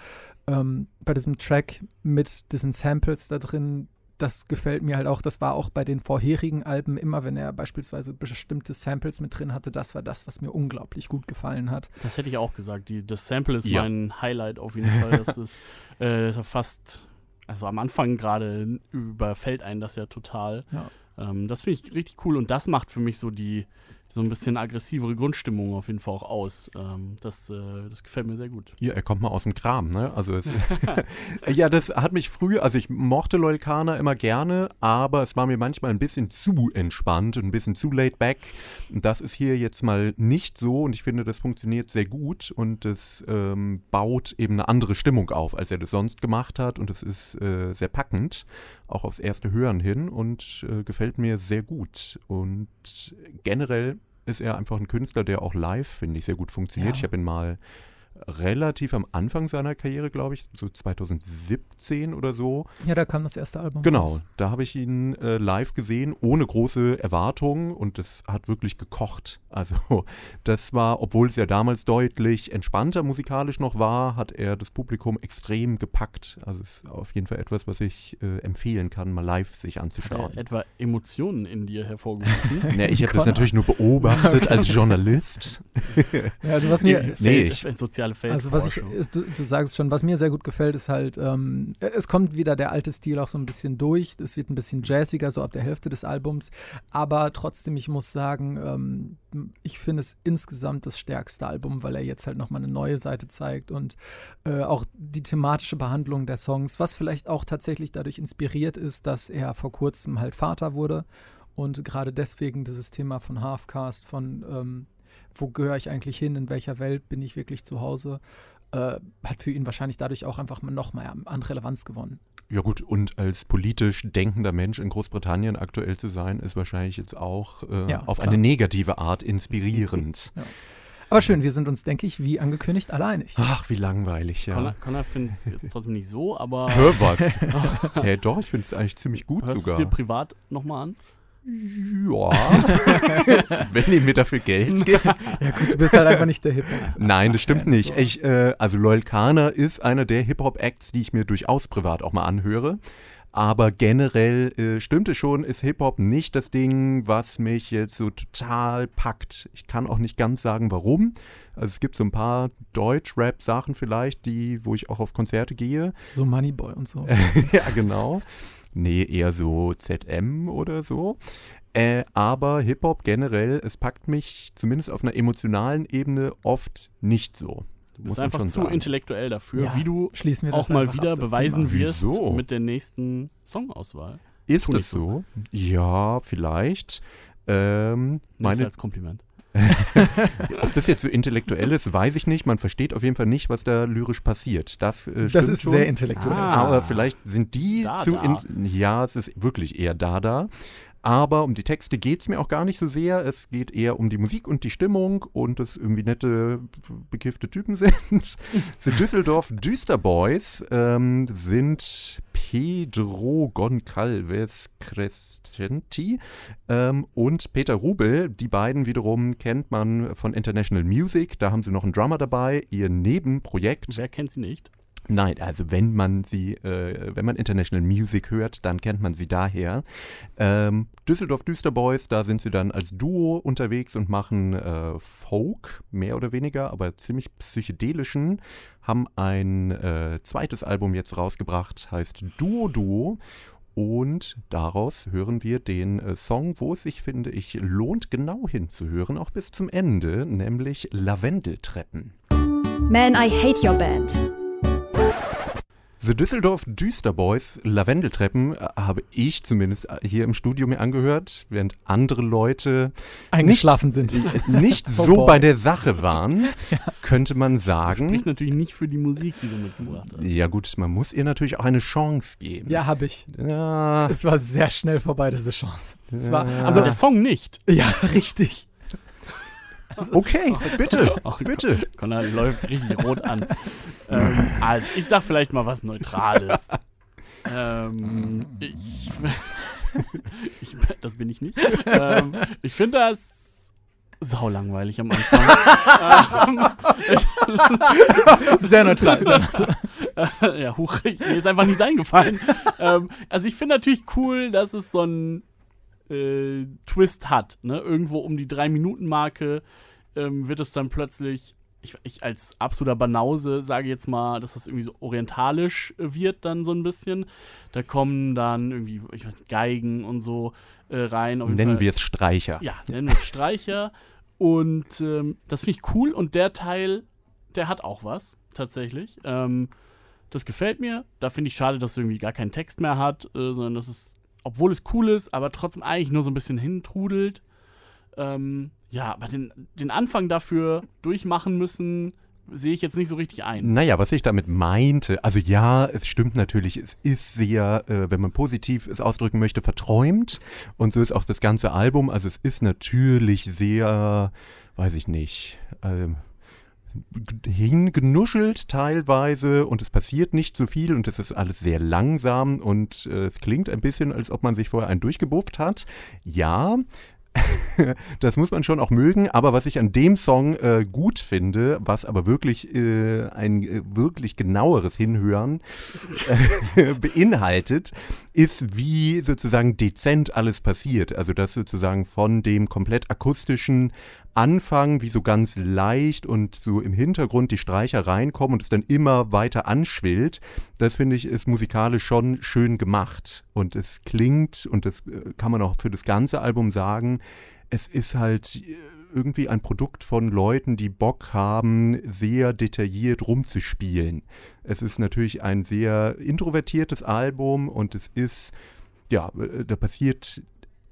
[SPEAKER 4] ähm, bei diesem Track mit diesen Samples da drin, das gefällt mir halt auch. Das war auch bei den vorherigen Alben immer, wenn er beispielsweise bestimmte Samples mit drin hatte, das war das, was mir unglaublich gut gefallen hat.
[SPEAKER 2] Das hätte ich auch gesagt. Die, das Sample ist
[SPEAKER 3] Ja.
[SPEAKER 2] mein Highlight auf jeden Fall. Das ist äh, fast, also am Anfang gerade überfällt einen das ja total.
[SPEAKER 4] Ja.
[SPEAKER 2] Ähm, das finde ich richtig cool und das macht für mich so die so ein bisschen aggressivere Grundstimmung auf jeden Fall auch aus. Ähm, das, äh, das gefällt mir sehr gut.
[SPEAKER 3] Ja, er kommt mal aus dem Kram, ne? Also es, ja, das hat mich früher, also ich mochte Lolkana immer gerne, aber es war mir manchmal ein bisschen zu entspannt und ein bisschen zu laid back. Das ist hier jetzt mal nicht so und ich finde, das funktioniert sehr gut und es ähm, baut eben eine andere Stimmung auf, als er das sonst gemacht hat und es ist äh, sehr packend, auch aufs erste Hören hin und äh, gefällt mir sehr gut. Und generell ist er einfach ein Künstler, der auch live, finde ich, sehr gut funktioniert.
[SPEAKER 4] Ja.
[SPEAKER 3] Ich habe ihn mal relativ am Anfang seiner Karriere, glaube ich, so 2017 oder so.
[SPEAKER 4] Ja, da kam das erste Album.
[SPEAKER 3] Genau,
[SPEAKER 4] raus.
[SPEAKER 3] da habe ich ihn äh, live gesehen, ohne große Erwartungen und das hat wirklich gekocht. Also das war, obwohl es ja damals deutlich entspannter musikalisch noch war, hat er das Publikum extrem gepackt. Also es ist auf jeden Fall etwas, was ich äh, empfehlen kann, mal live sich
[SPEAKER 2] Hat
[SPEAKER 3] anzuschauen.
[SPEAKER 2] er etwa Emotionen in dir hervorgerufen?
[SPEAKER 3] Nee, ich habe das natürlich nur beobachtet als Journalist.
[SPEAKER 4] Ja, also was mir,
[SPEAKER 3] Nee,
[SPEAKER 2] Feld,
[SPEAKER 3] ich-
[SPEAKER 2] soziale
[SPEAKER 4] Also was ich, ist, du, du sagst schon, was mir sehr gut gefällt, ist halt, ähm, es kommt wieder der alte Stil auch so ein bisschen durch. Es wird ein bisschen jazziger, so ab der Hälfte des Albums. Aber trotzdem, ich muss sagen, ähm, ich finde es insgesamt das stärkste Album, weil er jetzt halt nochmal eine neue Seite zeigt und äh, auch die thematische Behandlung der Songs, was vielleicht auch tatsächlich dadurch inspiriert ist, dass er vor kurzem halt Vater wurde. Und gerade deswegen dieses Thema von Halfcast, von ähm, wo gehöre ich eigentlich hin, in welcher Welt bin ich wirklich zu Hause, äh, hat für ihn wahrscheinlich dadurch auch einfach mal noch mal an Relevanz gewonnen.
[SPEAKER 3] Ja gut, und als politisch denkender Mensch in Großbritannien aktuell zu sein, ist wahrscheinlich jetzt auch äh,
[SPEAKER 4] Ja,
[SPEAKER 3] auf
[SPEAKER 4] klar.
[SPEAKER 3] eine negative Art inspirierend.
[SPEAKER 4] Aber schön, wir sind uns, denke ich, wie angekündigt, alle einig.
[SPEAKER 3] Ach, wie langweilig, ja.
[SPEAKER 2] Connor, Connor findet es jetzt trotzdem nicht so, aber
[SPEAKER 3] Hör was. hey, doch, ich finde es eigentlich ziemlich gut
[SPEAKER 2] hörst du es
[SPEAKER 3] sogar.
[SPEAKER 2] dir privat nochmal an?
[SPEAKER 3] Ja. Wenn ihr mir dafür Geld gebt.
[SPEAKER 4] Ja gut, du bist halt einfach nicht der Hip.
[SPEAKER 3] Nein, das stimmt nicht. Ich, äh, also Loyal Kana ist einer der Hip-Hop-Acts, die ich mir durchaus privat auch mal anhöre. Aber generell äh, stimmt es schon, ist Hip-Hop nicht das Ding, was mich jetzt so total packt. Ich kann auch nicht ganz sagen, warum. Also es gibt so ein paar Deutsch-Rap-Sachen vielleicht, die, wo ich auch auf Konzerte gehe.
[SPEAKER 4] So Moneyboy und so.
[SPEAKER 3] ja, genau. Nee, eher so ZM oder so. Äh, aber Hip-Hop generell, es packt mich zumindest auf einer emotionalen Ebene oft nicht so.
[SPEAKER 2] Du bist einfach
[SPEAKER 3] schon
[SPEAKER 2] zu
[SPEAKER 3] sagen.
[SPEAKER 2] intellektuell dafür,
[SPEAKER 4] Ja,
[SPEAKER 2] wie du
[SPEAKER 4] Schließen wir das
[SPEAKER 2] auch mal wieder
[SPEAKER 4] ab,
[SPEAKER 2] beweisen wirst
[SPEAKER 3] Wieso?
[SPEAKER 2] mit der nächsten Songauswahl.
[SPEAKER 3] Ist das
[SPEAKER 2] so.
[SPEAKER 3] so? Ja, vielleicht. Ähm, meine,
[SPEAKER 2] als Kompliment.
[SPEAKER 3] Ob das jetzt so intellektuell ist, weiß ich nicht. Man versteht auf jeden Fall nicht, was da lyrisch passiert. Das, äh,
[SPEAKER 4] Das ist
[SPEAKER 3] schon.
[SPEAKER 4] sehr intellektuell.
[SPEAKER 2] Ah.
[SPEAKER 3] Aber vielleicht sind die
[SPEAKER 2] Da,
[SPEAKER 3] zu.
[SPEAKER 2] da.
[SPEAKER 3] Ja, es ist wirklich eher da, da. Aber um die Texte geht es mir auch gar nicht so sehr. Es geht eher um die Musik und die Stimmung und dass irgendwie nette, bekiffte Typen sind. The Düsseldorf Düsterboys ähm, sind Pedro Goncalves Crescenti ähm, und Peter Rubel. Die beiden wiederum kennt man von International Music. Da haben sie noch einen Drummer dabei. Ihr Nebenprojekt
[SPEAKER 2] Wer kennt sie nicht?
[SPEAKER 3] Nein, also wenn man sie, äh, wenn man International Music hört, dann kennt man sie daher. Ähm, Düsseldorf Düsterboys, da sind sie dann als Duo unterwegs und machen äh, Folk, mehr oder weniger, aber ziemlich psychedelischen, haben ein äh, zweites Album jetzt rausgebracht, heißt Duo Duo. Und daraus hören wir den äh, Song, wo es sich, finde ich, lohnt, genau hinzuhören, auch bis zum Ende, nämlich Lavendeltreppen.
[SPEAKER 1] Man, I Hate Your Band.
[SPEAKER 3] The Düsseldorf Düsterboys Lavendeltreppen äh, habe ich zumindest äh, hier im Studio mir angehört, während andere Leute
[SPEAKER 4] Eingeschlafen sind.
[SPEAKER 3] nicht, nicht
[SPEAKER 4] Oh
[SPEAKER 3] so
[SPEAKER 4] boy.
[SPEAKER 3] bei der Sache waren, könnte man sagen.
[SPEAKER 2] Spricht natürlich nicht für die Musik, die du mitgebracht hast.
[SPEAKER 3] Ja gut, man muss ihr natürlich auch eine Chance geben.
[SPEAKER 4] Ja, habe ich.
[SPEAKER 3] Ja,
[SPEAKER 4] Es war sehr schnell vorbei, diese Chance. Es war,
[SPEAKER 3] Ja.
[SPEAKER 4] also,
[SPEAKER 2] Der Song nicht.
[SPEAKER 4] ja, richtig.
[SPEAKER 3] Okay, bitte,
[SPEAKER 2] Oh,
[SPEAKER 3] bitte.
[SPEAKER 2] Conrad läuft richtig rot an. ähm, also, ich sag vielleicht mal was Neutrales. ähm, ich, ich, das bin ich nicht. Ähm, ich finde das saulangweilig am Anfang.
[SPEAKER 4] Sehr neutral. Sehr neutral.
[SPEAKER 2] ja, huch, mir ist einfach nichts eingefallen. ähm, also, ich finde natürlich cool, dass es so einen äh, Twist hat. Ne? Irgendwo um die Drei-Minuten-Marke ähm, wird es dann plötzlich, ich, ich als absoluter Banause sage jetzt mal, dass das irgendwie so orientalisch wird dann so ein bisschen. Da kommen dann irgendwie, ich weiß nicht, Geigen und so äh, rein.
[SPEAKER 3] Nennen wir es Streicher.
[SPEAKER 2] ja, nennen wir es Streicher. Und ähm, das finde ich cool. Und der Teil, der hat auch was, tatsächlich. Ähm, das gefällt mir. Da finde ich schade, dass es irgendwie gar keinen Text mehr hat, äh, sondern dass es, obwohl es cool ist, aber trotzdem eigentlich nur so ein bisschen hintrudelt. Ähm, ja, aber den, den Anfang dafür durchmachen müssen, sehe ich jetzt nicht so richtig ein.
[SPEAKER 3] Naja, was ich damit meinte, also ja, es stimmt natürlich, es ist sehr, äh, wenn man positiv es ausdrücken möchte, verträumt. Und so ist auch das ganze Album. Also es ist natürlich sehr, weiß ich nicht, ähm, hingenuschelt teilweise und es passiert nicht so viel und es ist alles sehr langsam und äh, es klingt ein bisschen, als ob man sich vorher einen durchgebufft hat. Ja, das muss man schon auch mögen, aber was ich an dem Song äh, gut finde, was aber wirklich äh, ein äh, wirklich genaueres Hinhören äh, beinhaltet, ist, wie sozusagen dezent alles passiert. Also das sozusagen von dem komplett akustischen Anfang, wie so ganz leicht und so im Hintergrund die Streicher reinkommen und es dann immer weiter anschwillt, das finde ich ist musikalisch schon schön gemacht. Und es klingt, und das äh, kann man auch für das ganze Album sagen, es ist halt äh, irgendwie ein Produkt von Leuten, die Bock haben, sehr detailliert rumzuspielen. Es ist natürlich ein sehr introvertiertes Album und es ist, ja, äh, da passiert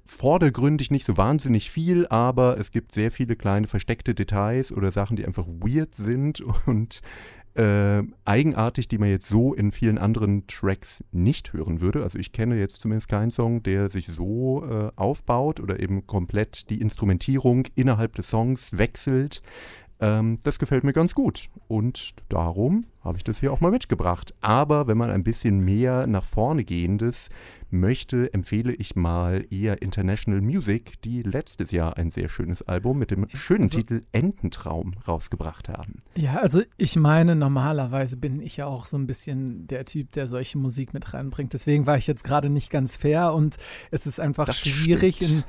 [SPEAKER 3] vordergründig nicht so wahnsinnig viel, aber es gibt sehr viele kleine versteckte Details oder Sachen, die einfach weird sind und äh, eigenartig, die man jetzt so in vielen anderen Tracks nicht hören würde. Also ich kenne jetzt zumindest keinen Song, der sich so äh, aufbaut oder eben komplett die Instrumentierung innerhalb des Songs wechselt. Ähm, das gefällt mir ganz gut und darum habe ich das hier auch mal mitgebracht. Aber wenn man ein bisschen mehr nach vorne gehendes möchte, empfehle ich mal eher International Music, die letztes Jahr ein sehr schönes Album mit dem schönen
[SPEAKER 4] Also-
[SPEAKER 3] Titel Ententraum rausgebracht haben.
[SPEAKER 4] Ja, also ich meine, normalerweise bin ich ja auch so ein bisschen der Typ, der solche Musik mit reinbringt. Deswegen war ich jetzt gerade nicht ganz fair und es ist einfach
[SPEAKER 3] Das
[SPEAKER 4] schwierig
[SPEAKER 3] stimmt.
[SPEAKER 4] in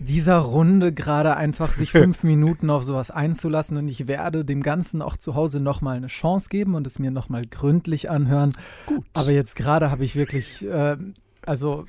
[SPEAKER 4] dieser Runde gerade einfach sich fünf Minuten auf sowas einzulassen und ich werde dem Ganzen auch zu Hause nochmal eine Chance geben und es mir nochmal gründlich anhören.
[SPEAKER 3] Gut.
[SPEAKER 4] Aber jetzt gerade habe ich wirklich, äh, also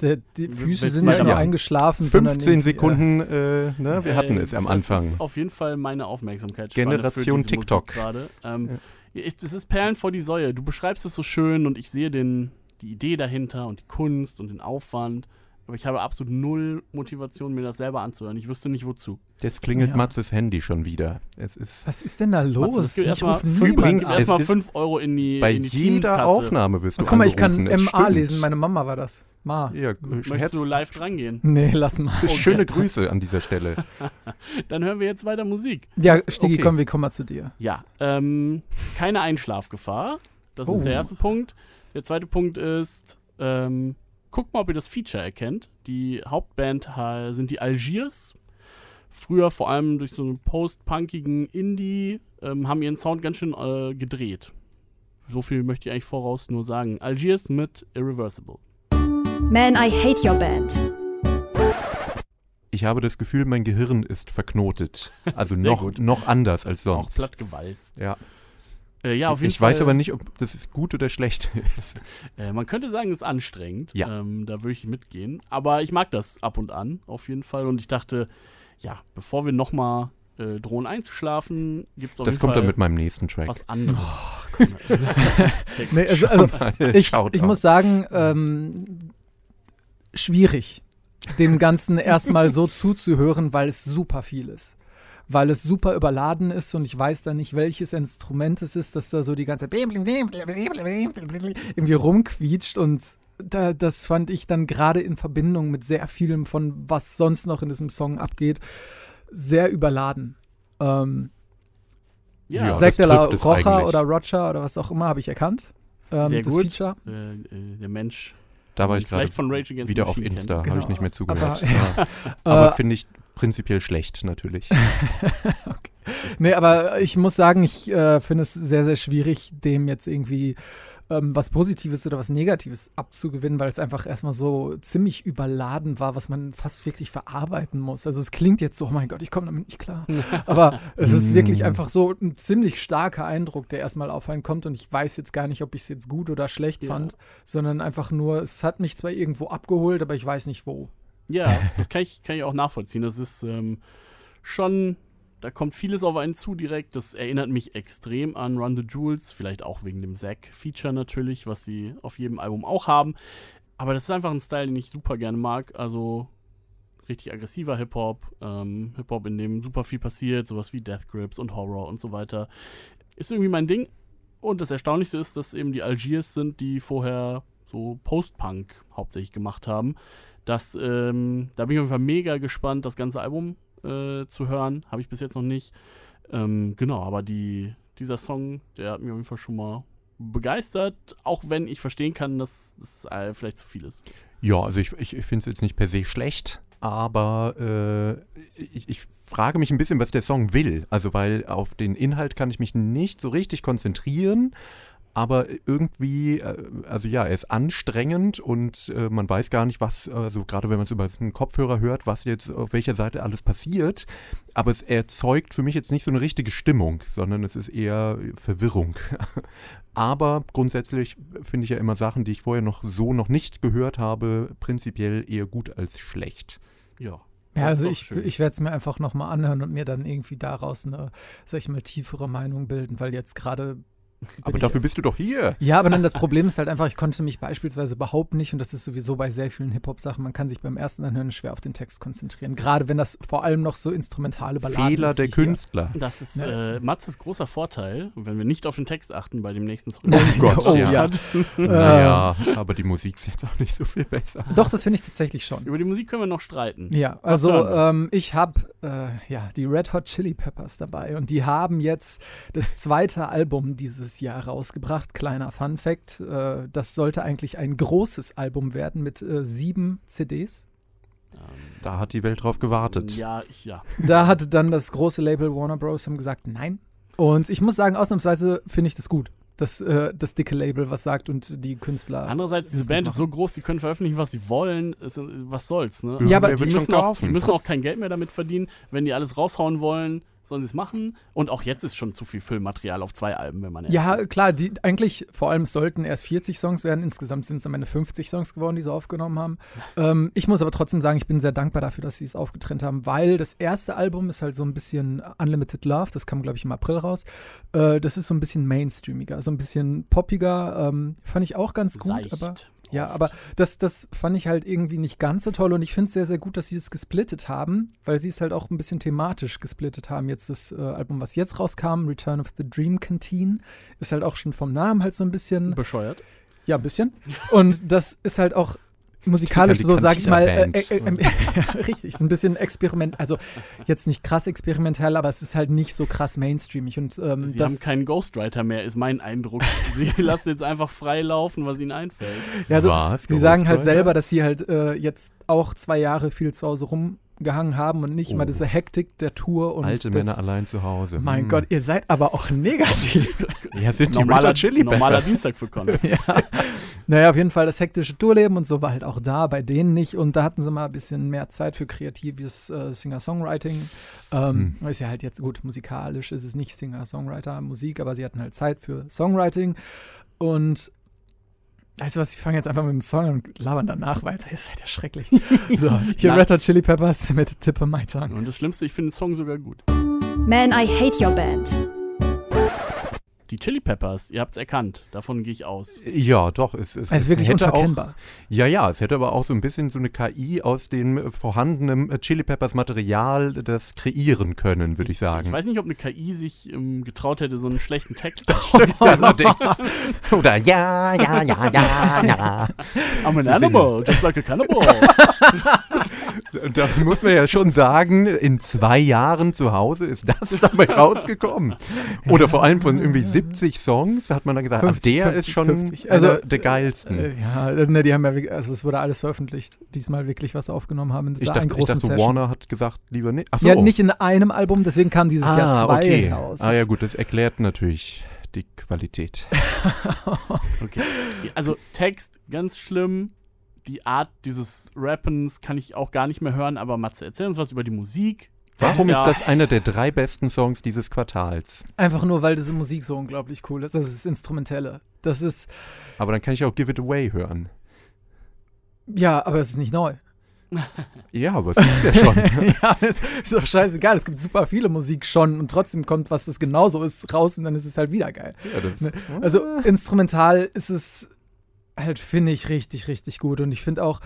[SPEAKER 4] der, die
[SPEAKER 2] W-
[SPEAKER 4] Füße sind nicht nur
[SPEAKER 2] ja.
[SPEAKER 4] eingeschlafen. sondern
[SPEAKER 3] 15
[SPEAKER 4] irgendwie,
[SPEAKER 3] Sekunden, äh, ne, wir hatten
[SPEAKER 2] Äh,
[SPEAKER 3] es am
[SPEAKER 2] Das
[SPEAKER 3] Anfang.
[SPEAKER 2] ist auf jeden Fall meine Aufmerksamkeit.
[SPEAKER 3] Generation TikTok.
[SPEAKER 2] gerade. Ähm, ich, es ist Perlen vor die Säue. Du beschreibst es so schön und ich sehe den, die Idee dahinter und die Kunst und den Aufwand. Aber ich habe absolut null Motivation, mir das selber anzuhören. Ich wüsste nicht wozu.
[SPEAKER 3] Jetzt klingelt
[SPEAKER 4] Ja.
[SPEAKER 3] Matzes Handy schon wieder. Es ist
[SPEAKER 4] Was ist denn da los?
[SPEAKER 2] Matze,
[SPEAKER 4] Mich
[SPEAKER 2] erstmal
[SPEAKER 3] Übrigens,
[SPEAKER 2] erstmal
[SPEAKER 3] ist
[SPEAKER 2] 5 Euro in die,
[SPEAKER 3] bei
[SPEAKER 2] in die
[SPEAKER 3] jeder. Aufnahme wirst du
[SPEAKER 4] Oh, guck mal, ich kann.
[SPEAKER 3] Es
[SPEAKER 4] MA
[SPEAKER 3] stimmt.
[SPEAKER 4] lesen. Meine Mama war das. Ma.
[SPEAKER 3] Ja,
[SPEAKER 2] Möchtest du live drangehen?
[SPEAKER 4] Nee, lass mal.
[SPEAKER 3] schöne Grüße an dieser Stelle.
[SPEAKER 2] Dann hören wir jetzt weiter Musik.
[SPEAKER 4] Ja, Stigi,
[SPEAKER 3] Okay.
[SPEAKER 4] komm, wir kommen mal zu dir.
[SPEAKER 2] Ja, ähm, keine Einschlafgefahr. Das
[SPEAKER 3] Oh.
[SPEAKER 2] ist der erste Punkt. Der zweite Punkt ist, ähm, guckt mal, ob ihr das Feature erkennt. Die Hauptband ha- sind die Algiers. Früher vor allem durch so einen post-punkigen Indie ähm, haben ihren Sound ganz schön äh, gedreht. So viel möchte ich eigentlich voraus nur sagen. Algiers mit Irreversible.
[SPEAKER 1] Man, I hate your band.
[SPEAKER 3] Ich habe das Gefühl, mein Gehirn ist verknotet. Also noch,
[SPEAKER 2] gut.
[SPEAKER 3] noch anders als
[SPEAKER 2] Auch
[SPEAKER 3] sonst.
[SPEAKER 2] platt gewalzt.
[SPEAKER 3] Ja.
[SPEAKER 2] Äh, ja, auf jeden
[SPEAKER 3] ich
[SPEAKER 2] Fall.
[SPEAKER 3] weiß aber nicht, ob das ist gut oder schlecht ist.
[SPEAKER 2] Äh, man könnte sagen, es ist anstrengend.
[SPEAKER 3] Ja.
[SPEAKER 2] Ähm, da würde ich mitgehen. Aber ich mag das ab und an, auf jeden Fall. Und ich dachte, ja, bevor wir nochmal äh, drohen einzuschlafen, gibt es auf
[SPEAKER 3] Das
[SPEAKER 2] jeden
[SPEAKER 3] kommt
[SPEAKER 2] Fall
[SPEAKER 3] dann mit meinem nächsten Track.
[SPEAKER 2] was anderes.
[SPEAKER 3] Oh.
[SPEAKER 4] Nee, also, also ich, ich muss sagen, ähm, schwierig, dem Ganzen erstmal so zuzuhören, weil es super viel ist. Weil es super überladen ist und ich weiß dann nicht, welches Instrument es ist, das da so die ganze Zeit irgendwie rumquietscht und da, das fand ich dann gerade in Verbindung mit sehr vielem von was sonst noch in diesem Song abgeht, sehr überladen. Ähm,
[SPEAKER 3] Ja,
[SPEAKER 4] Zack de la Rocha oder Roger oder was auch immer habe ich erkannt. Ähm,
[SPEAKER 2] Sehr
[SPEAKER 4] das
[SPEAKER 2] gut.
[SPEAKER 4] Feature.
[SPEAKER 2] äh, äh, der Mensch.
[SPEAKER 3] Da war ich gerade wieder auf Insta, habe
[SPEAKER 4] Genau.
[SPEAKER 3] ich nicht mehr zugehört.
[SPEAKER 4] Aber-
[SPEAKER 3] ja. Aber
[SPEAKER 4] Äh,
[SPEAKER 3] finde ich prinzipiell schlecht, natürlich.
[SPEAKER 4] Nee, aber ich muss sagen, ich äh, finde es sehr, sehr schwierig, dem jetzt irgendwie ähm, was Positives oder was Negatives abzugewinnen, weil es einfach erstmal so ziemlich überladen war, was man fast wirklich verarbeiten muss. Also es klingt jetzt so, oh mein Gott, ich komme damit nicht klar. aber es ist wirklich
[SPEAKER 3] Mm.
[SPEAKER 4] einfach so ein ziemlich starker Eindruck, der erstmal auf einen kommt und ich weiß jetzt gar nicht, ob ich es jetzt gut oder schlecht
[SPEAKER 2] Ja.
[SPEAKER 4] fand, sondern einfach nur, es hat mich zwar irgendwo abgeholt, aber ich weiß nicht wo.
[SPEAKER 2] Ja, das kann ich, kann ich auch nachvollziehen. Das ist ähm, schon, da kommt vieles auf einen zu direkt. Das erinnert mich extrem an Run the Jewels, vielleicht auch wegen dem Zack-Feature natürlich, was sie auf jedem Album auch haben. Aber das ist einfach ein Style, den ich super gerne mag. Also richtig aggressiver Hip-Hop, ähm, Hip-Hop, in dem super viel passiert, sowas wie Death Grips und Horror und so weiter. Ist irgendwie mein Ding. Und das Erstaunlichste ist, dass eben die Algiers sind, die vorher so Post-Punk hauptsächlich gemacht haben. Das, ähm, da bin ich auf jeden Fall mega gespannt, das ganze Album äh, zu hören. Habe ich bis jetzt noch nicht. Ähm, genau, aber die, dieser Song, der hat mich auf jeden Fall schon mal begeistert, auch wenn ich verstehen kann, dass das äh, vielleicht zu viel ist.
[SPEAKER 3] Ja, also ich, ich, ich finde es jetzt nicht per se schlecht, aber äh, ich, ich frage mich ein bisschen, was der Song will. Also, weil auf den Inhalt kann ich mich nicht so richtig konzentrieren. Aber irgendwie, äh, also ja, er ist anstrengend und äh, man weiß gar nicht, was, also gerade wenn man es über einen Kopfhörer hört, was jetzt auf welcher Seite alles passiert. Aber es erzeugt für mich jetzt nicht so eine richtige Stimmung, sondern es ist eher Verwirrung. Aber grundsätzlich finde ich ja immer Sachen, die ich vorher noch so noch nicht gehört habe, prinzipiell eher gut als schlecht.
[SPEAKER 2] Ja.
[SPEAKER 4] Ja, also ich,
[SPEAKER 2] schön.
[SPEAKER 4] ich werde es mir einfach nochmal anhören und mir dann irgendwie daraus eine, sag ich mal, tiefere Meinung bilden, weil jetzt gerade.
[SPEAKER 3] Aber dafür bist du doch hier.
[SPEAKER 4] Ja, aber dann das Problem ist halt einfach, ich konnte mich beispielsweise überhaupt nicht, und das ist sowieso bei sehr vielen Hip-Hop-Sachen, man kann sich beim ersten Anhören schwer auf den Text konzentrieren. Gerade wenn das vor allem noch so instrumentale Balladen
[SPEAKER 3] Fehler
[SPEAKER 4] ist
[SPEAKER 3] der
[SPEAKER 4] wie hier.
[SPEAKER 3] Künstler.
[SPEAKER 2] Das ist
[SPEAKER 4] Ne.
[SPEAKER 2] äh, Matzes großer Vorteil, wenn wir nicht auf den Text achten bei dem nächsten Song.
[SPEAKER 3] Oh Gott,
[SPEAKER 4] Oh,
[SPEAKER 3] ja.
[SPEAKER 4] ja.
[SPEAKER 3] Naja, aber die Musik ist jetzt auch nicht so viel besser.
[SPEAKER 4] Doch, das finde ich tatsächlich schon.
[SPEAKER 2] Über die Musik können wir noch streiten.
[SPEAKER 4] Ja, also ähm, ich habe äh, ja die Red Hot Chili Peppers dabei und die haben jetzt das zweite Album dieses Jahr rausgebracht. Kleiner Fun Fact: äh, Das sollte eigentlich ein großes Album werden mit äh, sieben CDs.
[SPEAKER 2] Ähm,
[SPEAKER 3] Da hat die Welt drauf gewartet.
[SPEAKER 2] Ja, ich, ja.
[SPEAKER 4] Da hatte dann das große Label Warner Bros. haben gesagt, nein. Und ich muss sagen, ausnahmsweise finde ich das gut. Das, äh, das dicke Label was sagt und die Künstler.
[SPEAKER 2] Andererseits, diese Band ist so groß, die können veröffentlichen, was sie wollen. Es, was soll's, ne?
[SPEAKER 3] Ja,
[SPEAKER 4] aber
[SPEAKER 3] wer
[SPEAKER 2] die müssen, auch, die müssen auch kein Geld mehr damit verdienen. Wenn die alles raushauen wollen, sollen sie es machen. Und auch jetzt ist schon zu viel Füllmaterial auf zwei Alben, wenn man
[SPEAKER 4] Ja,
[SPEAKER 2] ist.
[SPEAKER 4] klar, die eigentlich vor allem sollten erst 40 Songs werden. Insgesamt sind es am Ende 50 Songs geworden, die sie aufgenommen haben. Ähm, ich muss aber trotzdem sagen, ich bin sehr dankbar dafür, dass sie es aufgetrennt haben, weil das erste Album ist halt so ein bisschen Unlimited Love, das kam, glaube ich, im April raus. Äh, das ist so ein bisschen mainstreamiger, so ein bisschen poppiger. Ähm, fand ich auch ganz gut,
[SPEAKER 2] Seicht.
[SPEAKER 4] aber. Ja, aber das, das fand ich halt irgendwie nicht ganz so toll und ich finde es sehr, sehr gut, dass sie es gesplittet haben, weil sie es halt auch ein bisschen thematisch gesplittet haben. Jetzt das äh, Album, was jetzt rauskam, Return of the Dream Canteen, ist halt auch schon vom Namen halt so ein bisschen,
[SPEAKER 2] Bescheuert.
[SPEAKER 4] ja, ein bisschen. Und das ist halt auch musikalisch so, sag ich mal, äh, äh, äh, ja, richtig, ist ein bisschen experiment, also jetzt nicht krass experimentell, aber es ist halt nicht so krass mainstreamig und ähm,
[SPEAKER 2] Sie
[SPEAKER 4] das,
[SPEAKER 2] haben keinen Ghostwriter mehr, ist mein Eindruck. sie lassen jetzt einfach frei laufen, was ihnen einfällt.
[SPEAKER 4] Ja, also,
[SPEAKER 3] Was?
[SPEAKER 4] Sie sagen halt selber, dass sie halt äh, jetzt auch zwei Jahre viel zu Hause rumgehangen haben und nicht
[SPEAKER 3] Oh.
[SPEAKER 4] immer diese Hektik der Tour und
[SPEAKER 3] Alte
[SPEAKER 4] das,
[SPEAKER 3] Männer allein zu Hause.
[SPEAKER 4] Mein
[SPEAKER 3] Hm.
[SPEAKER 4] Gott, ihr seid aber auch negativ.
[SPEAKER 3] Ja, sind die
[SPEAKER 2] Normaler,
[SPEAKER 3] Chili
[SPEAKER 2] normaler. Dienstag für Connor.
[SPEAKER 4] ja. Naja, auf jeden Fall das hektische Tourleben und so war halt auch da, bei denen nicht. Und da hatten sie mal ein bisschen mehr Zeit für kreatives äh, Singer-Songwriting. Ähm, Ist ja halt jetzt gut, musikalisch ist es nicht Singer-Songwriter-Musik, aber sie hatten halt Zeit für Songwriting. Und weißt du was, ich fange jetzt einfach mit dem Song an und labern danach weiter. Ihr seid ja schrecklich. so, hier
[SPEAKER 2] Nein.
[SPEAKER 4] Red Hot Chili Peppers mit Tippe My Tongue.
[SPEAKER 2] Und das Schlimmste, ich finde den Song sogar gut.
[SPEAKER 1] Man, I Hate Your Band.
[SPEAKER 2] Die Chili Peppers, ihr habt es erkannt, davon gehe ich aus.
[SPEAKER 3] Ja, doch. Es, es,
[SPEAKER 4] Es ist wirklich
[SPEAKER 3] hätte auch,
[SPEAKER 4] unverkennbar.
[SPEAKER 3] Ja, ja, es hätte aber auch so ein bisschen so eine KI aus dem vorhandenen Chili Peppers Material das kreieren können, würde ich sagen.
[SPEAKER 2] Ich weiß nicht, ob eine KI sich ähm, getraut hätte, so einen schlechten Text
[SPEAKER 3] Allerdings. Oder ja, ja, ja, ja, ja.
[SPEAKER 2] I'm an
[SPEAKER 3] Sie
[SPEAKER 2] animal, just like a cannibal.
[SPEAKER 3] Da muss man ja schon sagen, in zwei Jahren zu Hause ist das dabei rausgekommen. Oder vor allem von irgendwie 70 Songs hat man dann gesagt,
[SPEAKER 4] 50,
[SPEAKER 3] ach, der
[SPEAKER 4] 50,
[SPEAKER 3] ist schon
[SPEAKER 4] 50.
[SPEAKER 3] also
[SPEAKER 4] Also,
[SPEAKER 3] der geilsten.
[SPEAKER 4] Äh, ja, ne, die haben ja, also es wurde alles veröffentlicht. Diesmal wirklich was aufgenommen haben in
[SPEAKER 3] ich dachte, ich
[SPEAKER 4] großen
[SPEAKER 3] dachte
[SPEAKER 4] Session.
[SPEAKER 3] Warner hat gesagt, lieber nicht. Ach so.
[SPEAKER 4] Ja, nicht in einem Album, deswegen kam dieses
[SPEAKER 3] ah,
[SPEAKER 4] Jahr zwei
[SPEAKER 3] okay.
[SPEAKER 4] raus.
[SPEAKER 3] Ah ja gut, das erklärt natürlich die Qualität.
[SPEAKER 2] Okay. Also Text, ganz schlimm. Die Art dieses Rappens kann ich auch gar nicht mehr hören, aber Matze, erzähl uns was über die Musik.
[SPEAKER 3] Warum
[SPEAKER 2] ja,
[SPEAKER 3] ist das einer der drei besten Songs dieses Quartals?
[SPEAKER 4] Einfach nur, weil diese Musik so unglaublich cool ist. Das ist das Instrumentelle. Das ist,
[SPEAKER 3] Aber dann kann ich auch Give It Away hören.
[SPEAKER 4] ja, aber es ist nicht neu.
[SPEAKER 3] Ja, aber es ist ja schon.
[SPEAKER 4] ja, es ist doch scheißegal. Es gibt super viele Musik schon und trotzdem kommt was, das genauso ist, raus und dann ist es halt wieder geil.
[SPEAKER 3] ja, das,
[SPEAKER 4] Ne, Also instrumental ist es halt, finde ich, richtig, richtig gut. Und ich finde auch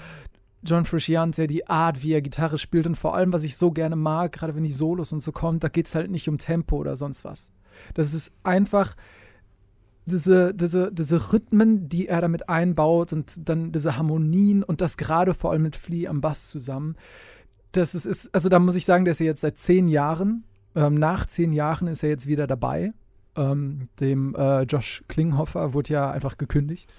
[SPEAKER 4] John Frusciante, die Art, wie er Gitarre spielt und vor allem, was ich so gerne mag, gerade wenn die Solos und so kommt, da geht es halt nicht um Tempo oder sonst was. Das ist einfach diese, diese, diese Rhythmen, die er damit einbaut und dann diese Harmonien und das gerade vor allem mit Flea am Bass zusammen. Das ist, ist, also da muss ich sagen, der ist ja jetzt seit zehn Jahren, ähm, nach zehn Jahren ist er jetzt wieder dabei. Ähm, dem äh, Josh Klinghoffer wurde ja einfach gekündigt.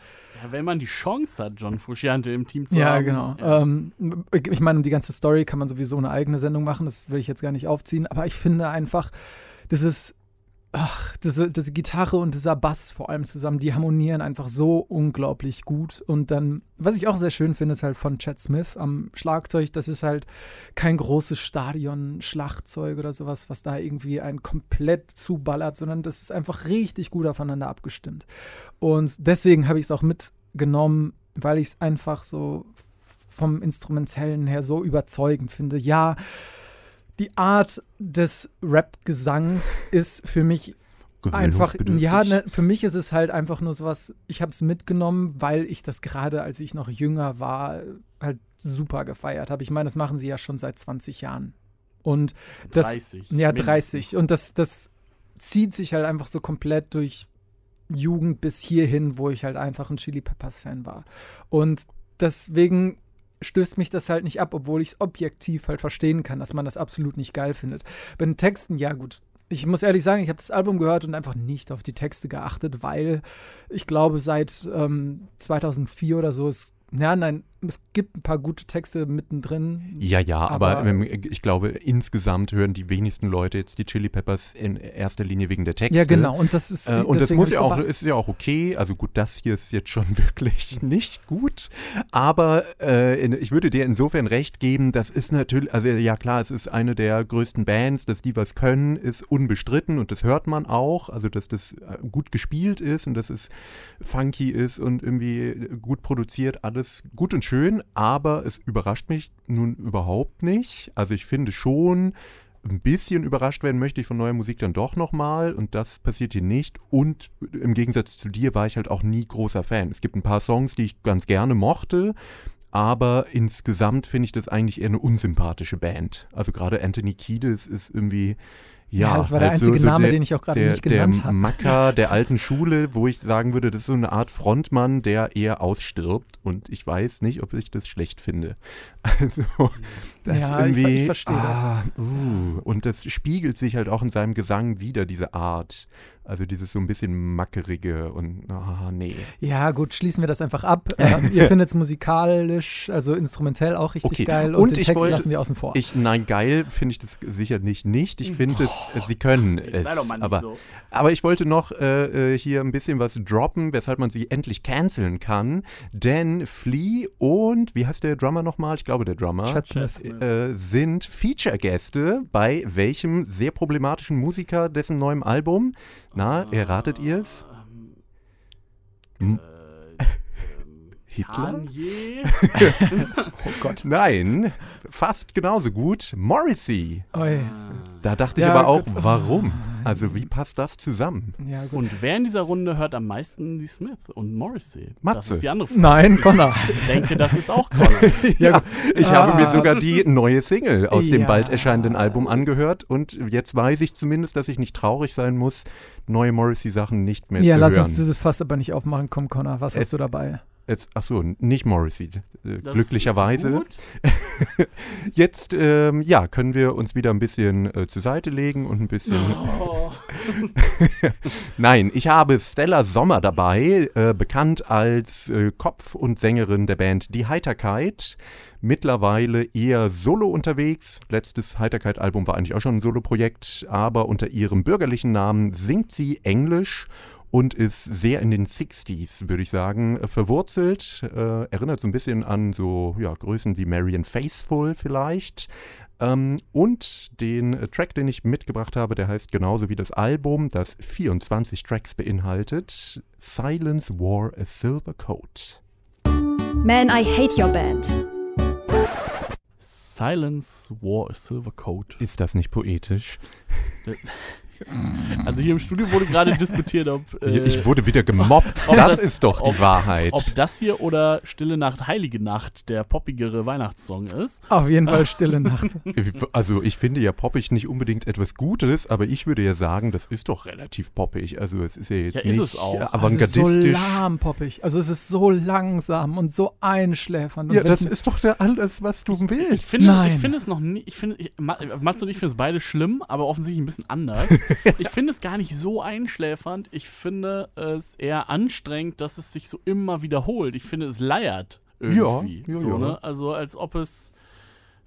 [SPEAKER 2] Ja, wenn man die Chance hat, John Frusciante im Team zu
[SPEAKER 4] Ja,
[SPEAKER 2] haben.
[SPEAKER 4] genau.
[SPEAKER 2] Ja.
[SPEAKER 4] Ähm, ich ich meine, die ganze Story kann man sowieso eine eigene Sendung machen, das will ich jetzt gar nicht aufziehen, aber ich finde einfach, das ist, ach, diese, diese Gitarre und dieser Bass vor allem zusammen, die harmonieren einfach so unglaublich gut. Und dann, was ich auch sehr schön finde, ist halt von Chad Smith am Schlagzeug, das ist halt kein großes Stadion-Schlagzeug oder sowas, was da irgendwie einen komplett zuballert, sondern das ist einfach richtig gut aufeinander abgestimmt. Und deswegen habe ich es auch mitgenommen, weil ich es einfach so vom Instrumentellen her so überzeugend finde. Ja, die Art des Rap-Gesangs ist für mich einfach, ja, ne, für mich ist es halt einfach nur sowas, ich habe es mitgenommen, weil ich das gerade, als ich noch jünger war, halt super gefeiert habe. Ich meine, das machen sie ja schon seit 20 Jahren. Und das,
[SPEAKER 2] 30.
[SPEAKER 4] ja,
[SPEAKER 2] mindestens.
[SPEAKER 4] 30. Und das, das zieht sich halt einfach so komplett durch Jugend bis hierhin, wo ich halt einfach ein Chili Peppers Fan war. Und deswegen stößt mich das halt nicht ab, obwohl ich es objektiv halt verstehen kann, dass man das absolut nicht geil findet. Bei den Texten, ja gut. Ich muss ehrlich sagen, ich habe das Album gehört und einfach nicht auf die Texte geachtet, weil ich glaube, seit ähm, 2004 oder so ist, ja, nein, es gibt ein paar gute Texte mittendrin.
[SPEAKER 3] Ja, ja, aber,
[SPEAKER 4] Aber-
[SPEAKER 3] ich glaube, insgesamt hören die wenigsten Leute jetzt die Chili Peppers in erster Linie wegen der Texte.
[SPEAKER 4] Ja, genau. Und das ist
[SPEAKER 3] Äh, und das muss ja auch, ist ja auch okay. Also gut, das hier ist jetzt schon wirklich nicht gut. Aber äh, in, ich würde dir insofern recht geben, das ist natürlich, also ja klar, es ist eine der größten Bands, dass die was können, ist unbestritten und das hört man auch. Also dass das äh, gut gespielt ist und dass es funky ist und irgendwie gut produziert, alles gut und schön. Aber es überrascht mich nun überhaupt nicht. Also ich finde schon, ein bisschen überrascht werden möchte ich von neuer Musik dann doch nochmal und das passiert hier nicht. Und im Gegensatz zu dir war ich halt auch nie großer Fan. Es gibt ein paar Songs, die ich ganz gerne mochte, aber insgesamt finde ich das eigentlich eher eine unsympathische Band. Also gerade Anthony Kiedis ist irgendwie, ja,
[SPEAKER 4] Ja, das war der
[SPEAKER 3] halt so-
[SPEAKER 4] einzige
[SPEAKER 3] so
[SPEAKER 4] Name,
[SPEAKER 3] der,
[SPEAKER 4] den ich auch gerade
[SPEAKER 3] der,
[SPEAKER 4] nicht genannt
[SPEAKER 3] der
[SPEAKER 4] habe.
[SPEAKER 3] Macker der alten Schule, wo ich sagen würde, das ist so eine Art Frontmann, der eher ausstirbt und ich weiß nicht, ob ich das schlecht finde. Also, das
[SPEAKER 4] Ja, ich
[SPEAKER 3] irgendwie,
[SPEAKER 4] ich verstehe das.
[SPEAKER 3] Uh, und das spiegelt sich halt auch in seinem Gesang wieder, diese Art. Also dieses so ein bisschen mackerige und, ah, nee.
[SPEAKER 4] Ja, gut, schließen wir das einfach ab. Ähm, ihr findet es musikalisch, also instrumentell auch richtig
[SPEAKER 3] Okay.
[SPEAKER 4] geil und,
[SPEAKER 3] Und
[SPEAKER 4] den
[SPEAKER 3] ich
[SPEAKER 4] Text
[SPEAKER 3] wollte-
[SPEAKER 4] lassen wir außen vor.
[SPEAKER 3] Ich, nein, geil finde ich das sicherlich nicht. Ich finde es, sie können es.
[SPEAKER 2] Sei doch mal nicht
[SPEAKER 3] aber,
[SPEAKER 2] so.
[SPEAKER 3] aber ich wollte noch äh, äh, hier ein bisschen was droppen, weshalb man sie endlich canceln kann. Denn Flea und, wie heißt der Drummer nochmal? Ich glaube, der Drummer.
[SPEAKER 4] Chad Smith.
[SPEAKER 3] Äh, sind Feature-Gäste bei welchem sehr problematischen Musiker dessen neuem Album? Na, erratet ihr es?
[SPEAKER 2] Ähm,
[SPEAKER 3] Hm?
[SPEAKER 2] äh, ähm,
[SPEAKER 3] Hitler?
[SPEAKER 2] Kanye?
[SPEAKER 4] oh Gott.
[SPEAKER 3] Nein, fast genauso gut. Morrissey.
[SPEAKER 4] Oi.
[SPEAKER 3] Da dachte ich
[SPEAKER 4] Ja,
[SPEAKER 3] aber auch,
[SPEAKER 4] Gott.
[SPEAKER 3] warum? Also wie passt das zusammen?
[SPEAKER 4] Ja, gut.
[SPEAKER 2] Und wer in dieser Runde hört am meisten die Smith und Morrissey? Das
[SPEAKER 3] Matze.
[SPEAKER 2] ist die andere Frage.
[SPEAKER 4] Nein, Connor.
[SPEAKER 2] Ich denke, das ist auch Connor.
[SPEAKER 3] Ja, ich habe mir
[SPEAKER 4] Ah.
[SPEAKER 3] sogar die neue Single aus dem
[SPEAKER 4] Ja.
[SPEAKER 3] bald erscheinenden Album angehört und jetzt weiß ich zumindest, dass ich nicht traurig sein muss, neue Morrissey-Sachen nicht mehr
[SPEAKER 4] Ja,
[SPEAKER 3] zu
[SPEAKER 4] lass
[SPEAKER 3] hören.
[SPEAKER 4] uns dieses Fass aber nicht aufmachen. Komm, Connor, was
[SPEAKER 3] Es-
[SPEAKER 4] hast du dabei?
[SPEAKER 3] Es, ach so, nicht Morrissey. Äh, glücklicherweise. Jetzt, ähm, ja, können wir uns wieder ein bisschen äh, zur Seite legen und ein bisschen.
[SPEAKER 2] Oh.
[SPEAKER 3] Nein, ich habe Stella Sommer dabei, äh, bekannt als äh, Kopf und Sängerin der Band Die Heiterkeit. Mittlerweile eher solo unterwegs. Letztes Heiterkeit-Album war eigentlich auch schon ein Soloprojekt, aber unter ihrem bürgerlichen Namen singt sie Englisch und ist sehr in den 60s, würde ich sagen, äh, verwurzelt. Äh, erinnert so ein bisschen an so ja, Größen wie Marian Faithfull vielleicht. Ähm, und den äh, Track, den ich mitgebracht habe, der heißt genauso wie das Album, das 24 Tracks beinhaltet, Silence Wore a Silver Coat.
[SPEAKER 1] Man, I hate your band.
[SPEAKER 2] Silence wore a silver coat.
[SPEAKER 3] Ist das nicht poetisch?
[SPEAKER 2] Also hier im Studio wurde gerade diskutiert, ob, äh,
[SPEAKER 3] ich wurde wieder gemobbt.
[SPEAKER 2] ob
[SPEAKER 3] das,
[SPEAKER 2] das-
[SPEAKER 3] ist doch die
[SPEAKER 2] ob-
[SPEAKER 3] Wahrheit.
[SPEAKER 2] ob das hier oder Stille Nacht, Heilige Nacht der poppigere Weihnachtssong ist.
[SPEAKER 4] Auf jeden Fall Stille Nacht.
[SPEAKER 3] Also ich finde ja poppig nicht unbedingt etwas Gutes, aber ich würde ja sagen, das ist doch relativ poppig. Also es ist ja jetzt
[SPEAKER 2] Ja, ist
[SPEAKER 3] nicht
[SPEAKER 2] es auch. Also
[SPEAKER 4] Es ist so
[SPEAKER 3] avantgardistisch.
[SPEAKER 4] lahmpoppig. Also es ist so langsam und so einschläfernd. Und
[SPEAKER 3] ja, das ist doch der alles, was du
[SPEAKER 2] Ich
[SPEAKER 3] willst.
[SPEAKER 2] finde,
[SPEAKER 4] Nein.
[SPEAKER 2] ich finde es noch nie, ich finde, ich, Ma- Mats und ich finden es beide schlimm, aber offensichtlich ein bisschen anders. ich finde es gar nicht so einschläfernd. Ich finde es eher anstrengend, dass es sich so immer wiederholt. Ich finde, es leiert irgendwie.
[SPEAKER 3] Ja, ja,
[SPEAKER 2] so,
[SPEAKER 3] ja.
[SPEAKER 2] Ne? Also als ob es,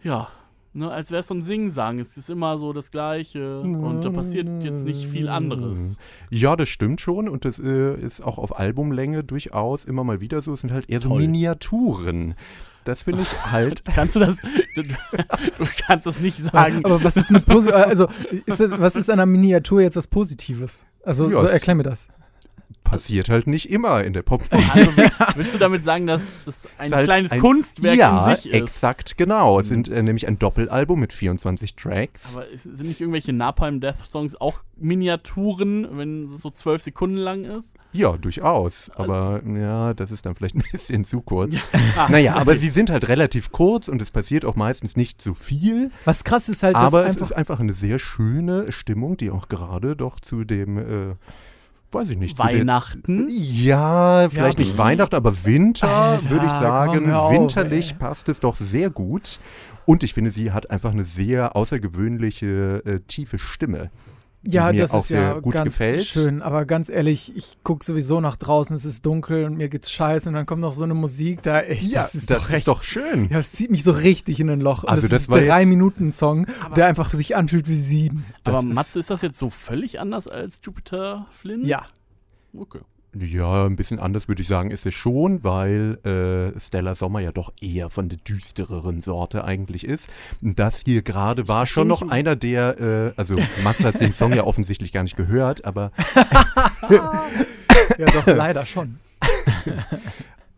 [SPEAKER 2] ja, ne, als wäre es so ein Singsang. Es ist immer so das Gleiche und da passiert jetzt nicht viel anderes.
[SPEAKER 3] Ja, das stimmt schon und das äh, ist auch auf Albumlänge durchaus immer mal wieder so. Es sind halt eher so
[SPEAKER 2] Toll.
[SPEAKER 3] Miniaturen. Das finde ich halt.
[SPEAKER 2] Kannst du das, du, du kannst das nicht sagen.
[SPEAKER 4] Aber was ist eine Posi also ist, was ist an einer Miniatur jetzt was Positives? Also
[SPEAKER 3] Ja,
[SPEAKER 4] so, erklär mir das.
[SPEAKER 3] Passiert halt nicht immer in der Popmusik.
[SPEAKER 2] Also will- willst du damit sagen, dass das ein
[SPEAKER 3] halt
[SPEAKER 2] kleines
[SPEAKER 3] ein-
[SPEAKER 2] Kunstwerk
[SPEAKER 3] ja,
[SPEAKER 2] in sich ist?
[SPEAKER 3] exakt, genau. Es sind äh, nämlich ein Doppelalbum mit 24 Tracks.
[SPEAKER 2] Aber sind nicht irgendwelche Napalm Death Songs auch Miniaturen, wenn es so zwölf Sekunden lang ist?
[SPEAKER 3] ja, durchaus. Aber ja, das ist dann vielleicht ein bisschen zu kurz.
[SPEAKER 2] Ah,
[SPEAKER 3] Naja, aber
[SPEAKER 2] okay.
[SPEAKER 3] sie sind halt relativ kurz und es passiert auch meistens nicht zu viel.
[SPEAKER 4] Was krass ist halt, dass
[SPEAKER 3] aber es
[SPEAKER 4] einfach
[SPEAKER 3] ist einfach eine sehr schöne Stimmung, die auch gerade doch zu dem, äh, weiß ich nicht,
[SPEAKER 2] Weihnachten.
[SPEAKER 3] Ja, vielleicht
[SPEAKER 4] Ja.
[SPEAKER 3] nicht Weihnachten, aber Winter,
[SPEAKER 4] Alter,
[SPEAKER 3] würde ich sagen.
[SPEAKER 4] auf,
[SPEAKER 3] Winterlich
[SPEAKER 4] ey.
[SPEAKER 3] passt es doch sehr gut. Und ich finde, sie hat einfach eine sehr außergewöhnliche, äh, tiefe Stimme.
[SPEAKER 4] Ja,
[SPEAKER 3] mir
[SPEAKER 4] das
[SPEAKER 3] auch
[SPEAKER 4] ist ja ganz
[SPEAKER 3] gefällt.
[SPEAKER 4] schön. Aber ganz ehrlich, ich gucke sowieso nach draußen, es ist dunkel und mir geht's scheiße und dann kommt noch so eine Musik da. Echt,
[SPEAKER 3] ja,
[SPEAKER 4] das ist doch echt.
[SPEAKER 3] doch schön.
[SPEAKER 4] ja, es zieht mich so richtig in ein Loch.
[SPEAKER 3] Also
[SPEAKER 4] das,
[SPEAKER 3] das
[SPEAKER 4] ist ein drei
[SPEAKER 3] jetzt-
[SPEAKER 4] Minuten Song,
[SPEAKER 2] Aber-
[SPEAKER 4] der einfach sich anfühlt wie sieben.
[SPEAKER 2] Aber
[SPEAKER 3] das ist-
[SPEAKER 2] Matze, ist das jetzt so völlig anders als Jupiter Flynn?
[SPEAKER 4] Ja.
[SPEAKER 2] Okay.
[SPEAKER 3] Ja, ein bisschen anders würde ich sagen, ist es schon, weil äh, Stella Sommer ja doch eher von der düstereren Sorte eigentlich ist. Das hier gerade war schon noch einer der, äh, also Mats hat den Song ja offensichtlich gar nicht gehört, aber
[SPEAKER 4] Ja, doch, leider schon.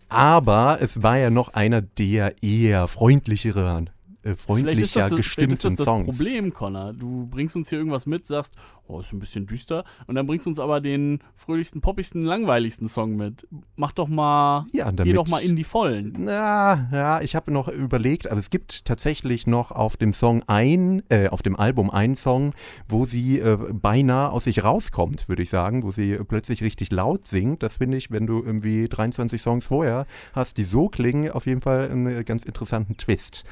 [SPEAKER 3] Aber es war ja noch einer der eher freundlicheren, äh, freundlicher
[SPEAKER 2] das, das,
[SPEAKER 3] gestimmten
[SPEAKER 2] ist das, das
[SPEAKER 3] Songs.
[SPEAKER 2] Problem, Connor. Du bringst uns hier irgendwas mit, sagst, oh, ist ein bisschen düster, und dann bringst du uns aber den fröhlichsten, poppigsten, langweiligsten Song mit. Mach doch mal,
[SPEAKER 3] Ja,
[SPEAKER 2] geh
[SPEAKER 3] damit,
[SPEAKER 2] doch mal in die Vollen.
[SPEAKER 3] Na, ja, ich habe noch überlegt, aber es gibt tatsächlich noch auf dem Song ein, äh, auf dem Album einen Song, wo sie äh, beinahe aus sich rauskommt, würde ich sagen, wo sie äh, plötzlich richtig laut singt. Das finde ich, wenn du irgendwie 23 Songs vorher hast, die so klingen, auf jeden Fall einen ganz interessanten Twist.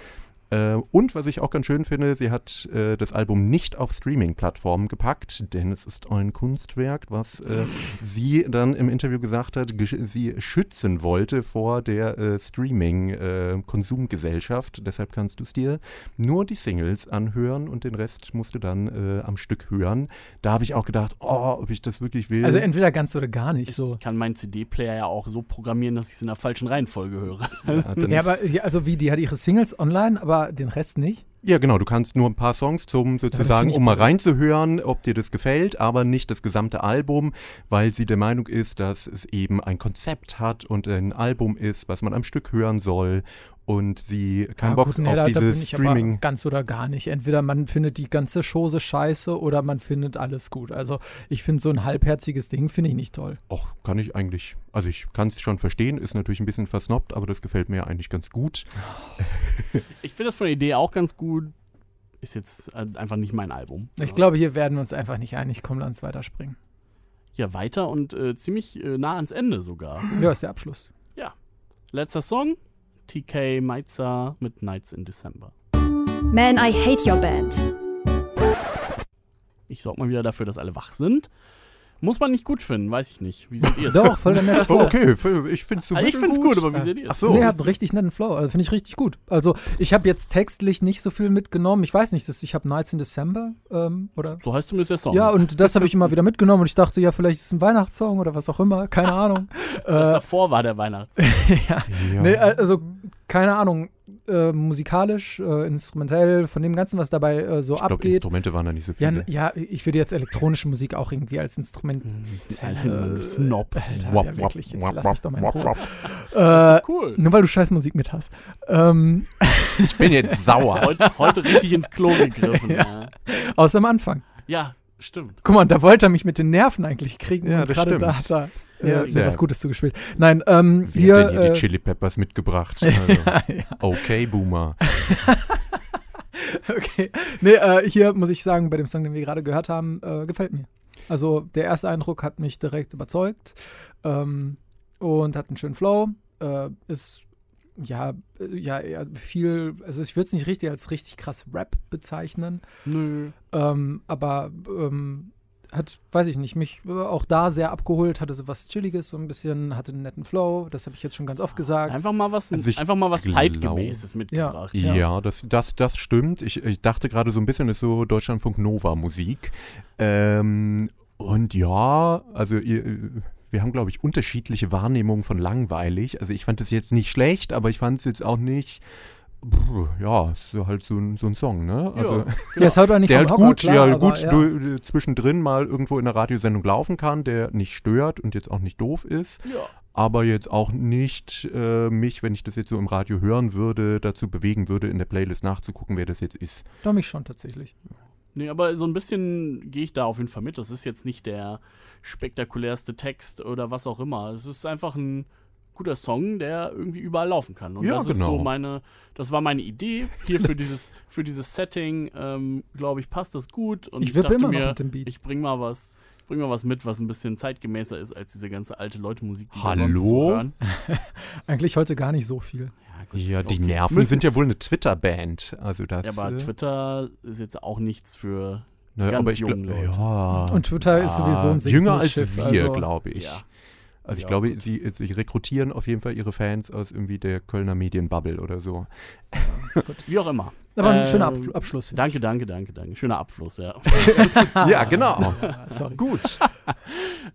[SPEAKER 3] Äh, und was ich auch ganz schön finde, sie hat äh, das Album nicht auf Streaming-Plattformen gepackt, denn es ist ein Kunstwerk, was äh, sie dann im Interview gesagt hat, gesch- sie schützen wollte vor der äh, Streaming-Konsumgesellschaft. Deshalb kannst du es dir nur die Singles anhören und den Rest musst du dann äh, am Stück hören. Da habe ich auch gedacht, oh, ob ich das wirklich will.
[SPEAKER 4] Also entweder ganz oder gar nicht so.
[SPEAKER 2] Ich kann meinen CD-Player ja auch so programmieren, dass ich es in der falschen Reihenfolge höre.
[SPEAKER 3] ja,
[SPEAKER 4] Ja, aber ja, also wie, die hat ihre Singles online, aber den Rest nicht?
[SPEAKER 3] Ja, genau, du kannst nur ein paar Songs zum sozusagen,
[SPEAKER 4] ich
[SPEAKER 3] um mal reinzuhören, ob dir das gefällt, aber nicht das gesamte Album, weil sie der Meinung ist, dass es eben ein Konzept hat und ein Album ist, was man am Stück hören soll und sie keinen
[SPEAKER 4] Ja,
[SPEAKER 3] Bock
[SPEAKER 4] gut, nee,
[SPEAKER 3] auf
[SPEAKER 4] da, da ich aber
[SPEAKER 3] Streaming.
[SPEAKER 4] ganz oder gar nicht. Entweder man findet die ganze Chose scheiße oder man findet alles gut. Also ich finde so ein halbherziges Ding finde ich nicht toll.
[SPEAKER 3] Och, kann ich eigentlich, also ich kann es schon verstehen, ist natürlich ein bisschen versnobbt, aber das gefällt mir eigentlich ganz gut.
[SPEAKER 2] Ich finde das von der Idee auch ganz gut. Ist jetzt äh, einfach nicht mein Album.
[SPEAKER 4] Ich glaube, hier werden wir uns einfach nicht einig. Komm, lass uns weiterspringen.
[SPEAKER 2] Ja, weiter und äh, ziemlich äh, nah ans Ende sogar.
[SPEAKER 4] Ja, ist der Abschluss.
[SPEAKER 2] Letzter Song: TK Meiza mit Nights in December.
[SPEAKER 1] Man, I hate your band.
[SPEAKER 2] Ich sorge mal wieder dafür, dass alle wach sind. Muss man nicht gut finden, weiß ich nicht. Wie seht ihr es?
[SPEAKER 4] Doch, voll der nette Flow.
[SPEAKER 3] okay, ich finde es
[SPEAKER 2] Also ich find's gut, aber wie seht ihr es?
[SPEAKER 3] Ach so.
[SPEAKER 4] Nee, hat einen richtig netten Flow. Also finde ich richtig gut. Also ich habe jetzt textlich nicht so viel mitgenommen. Ich weiß nicht, das, ich habe Nights in December ähm, oder
[SPEAKER 2] So heißt zumindest der Song.
[SPEAKER 4] Ja, und das habe ich immer wieder mitgenommen und ich dachte, ja, vielleicht ist es ein Weihnachtssong oder was auch immer, keine Ahnung.
[SPEAKER 2] das
[SPEAKER 4] äh,
[SPEAKER 2] davor war der Weihnachts.
[SPEAKER 4] ja.
[SPEAKER 3] Ja.
[SPEAKER 4] Nee, also keine Ahnung, äh, musikalisch, äh, instrumentell, von dem Ganzen, was dabei äh, so
[SPEAKER 3] ich glaube,
[SPEAKER 4] abgeht.
[SPEAKER 3] Instrumente waren da nicht so
[SPEAKER 4] Ja,
[SPEAKER 3] viele.
[SPEAKER 4] n- ja, ich würde jetzt elektronische Musik auch irgendwie als Instrument.
[SPEAKER 2] Alter, du Snob.
[SPEAKER 4] Alter,
[SPEAKER 3] Wap,
[SPEAKER 4] ja, wirklich, jetzt
[SPEAKER 3] wap,
[SPEAKER 4] lass mich doch mal in Ruhe. Äh,
[SPEAKER 2] cool.
[SPEAKER 4] nur weil du scheiß Musik mit hast. Ähm,
[SPEAKER 3] Ich bin jetzt sauer.
[SPEAKER 2] Heute, heute richtig ins Klo gegriffen. ja.
[SPEAKER 4] außer am Anfang.
[SPEAKER 2] ja, stimmt.
[SPEAKER 4] Guck mal, da wollte er mich mit den Nerven eigentlich kriegen
[SPEAKER 3] Ja, das
[SPEAKER 4] gerade da
[SPEAKER 3] stimmt.
[SPEAKER 4] hat er
[SPEAKER 3] Ja, sehr.
[SPEAKER 4] mir was Gutes zugespielt. Nein, ähm,
[SPEAKER 3] Wer
[SPEAKER 4] hier,
[SPEAKER 3] hat denn hier
[SPEAKER 4] äh,
[SPEAKER 3] die Chili Peppers mitgebracht? Also,
[SPEAKER 4] ja, ja.
[SPEAKER 3] okay, Boomer.
[SPEAKER 4] Okay. Nee, äh, hier muss ich sagen, bei dem Song, den wir gerade gehört haben, äh, gefällt mir. Also der erste Eindruck hat mich direkt überzeugt ähm, und hat einen schönen Flow. Äh, ist ja, äh, ja eher viel, also ich würde es nicht richtig als richtig krass Rap bezeichnen,
[SPEAKER 2] Nö.
[SPEAKER 4] ähm, aber ähm, hat, weiß ich nicht, mich äh, auch da sehr abgeholt, hatte so was Chilliges, so ein bisschen, hatte einen netten Flow, das habe ich jetzt schon ganz oft gesagt.
[SPEAKER 2] Einfach mal was,
[SPEAKER 3] Also
[SPEAKER 2] einfach mal was
[SPEAKER 3] glaub-
[SPEAKER 2] zeitgemäßes mitgebracht.
[SPEAKER 3] Ja,
[SPEAKER 4] Ja.
[SPEAKER 3] das, das, das stimmt. Ich, ich dachte gerade so ein bisschen, ist so Deutschlandfunk Nova Musik. Ähm, und ja, also ihr, wir haben, glaube ich, unterschiedliche Wahrnehmungen von langweilig. Also ich fand es jetzt nicht schlecht, aber ich fand es jetzt auch nicht. Ja, so halt so ein, so ein Song, ne? Also,
[SPEAKER 2] ja,
[SPEAKER 4] Ja,
[SPEAKER 2] genau.
[SPEAKER 4] es haut auch nicht
[SPEAKER 3] der halt
[SPEAKER 4] Hocker,
[SPEAKER 3] gut,
[SPEAKER 4] klar,
[SPEAKER 3] ja,
[SPEAKER 4] aber
[SPEAKER 3] gut
[SPEAKER 4] ja.
[SPEAKER 3] du- zwischendrin mal irgendwo in einer Radiosendung laufen kann, der nicht stört und jetzt auch nicht doof ist.
[SPEAKER 2] ja.
[SPEAKER 3] aber jetzt auch nicht äh, mich, wenn ich das jetzt so im Radio hören würde, dazu bewegen würde, in der Playlist nachzugucken, wer das jetzt ist.
[SPEAKER 4] Doch, mich schon tatsächlich.
[SPEAKER 2] Nee, aber so ein bisschen gehe ich da auf jeden Fall mit. Das ist jetzt nicht der spektakulärste Text oder was auch immer. Es ist einfach ein guter Song, der irgendwie überall laufen kann. Und
[SPEAKER 3] Ja,
[SPEAKER 2] das ist
[SPEAKER 3] genau.
[SPEAKER 2] so meine, das war meine Idee hier für dieses, für dieses Setting. Ähm, Glaube ich, passt das gut. Und
[SPEAKER 4] Ich wippe
[SPEAKER 2] dachte
[SPEAKER 4] immer
[SPEAKER 2] mir,
[SPEAKER 4] noch mit dem Beat.
[SPEAKER 2] ich bring mal was, bring mal was mit, was ein bisschen zeitgemäßer ist als diese ganze alte Leute Musik, die wir sonst
[SPEAKER 3] Hallo?
[SPEAKER 2] so hören.
[SPEAKER 4] Eigentlich heute gar nicht so viel.
[SPEAKER 2] Ja, gut,
[SPEAKER 3] Ja, die
[SPEAKER 2] okay.
[SPEAKER 3] Nerven
[SPEAKER 2] Müssen-
[SPEAKER 3] sind ja wohl eine Twitter-Band. Also das.
[SPEAKER 2] Ja, aber
[SPEAKER 3] äh,
[SPEAKER 2] Twitter ist jetzt auch nichts für
[SPEAKER 3] ne,
[SPEAKER 2] ganz
[SPEAKER 3] aber ich glaub-
[SPEAKER 2] jungen Leute.
[SPEAKER 3] Ja,
[SPEAKER 4] Und Twitter ist sowieso ein
[SPEAKER 3] jünger als wir,
[SPEAKER 4] also-
[SPEAKER 3] glaube ich.
[SPEAKER 2] Ja.
[SPEAKER 3] Also ich
[SPEAKER 2] Ja,
[SPEAKER 3] glaube, sie, sie rekrutieren auf jeden Fall ihre Fans aus irgendwie der Kölner Medienbubble oder so.
[SPEAKER 2] Wie auch immer.
[SPEAKER 4] Aber ein
[SPEAKER 2] Ähm,
[SPEAKER 4] schöner Abfl Abschluss.
[SPEAKER 2] Danke, danke, danke, danke. Schöner Abfluss, ja.
[SPEAKER 3] ja, genau.
[SPEAKER 4] Ja, sorry.
[SPEAKER 3] Gut.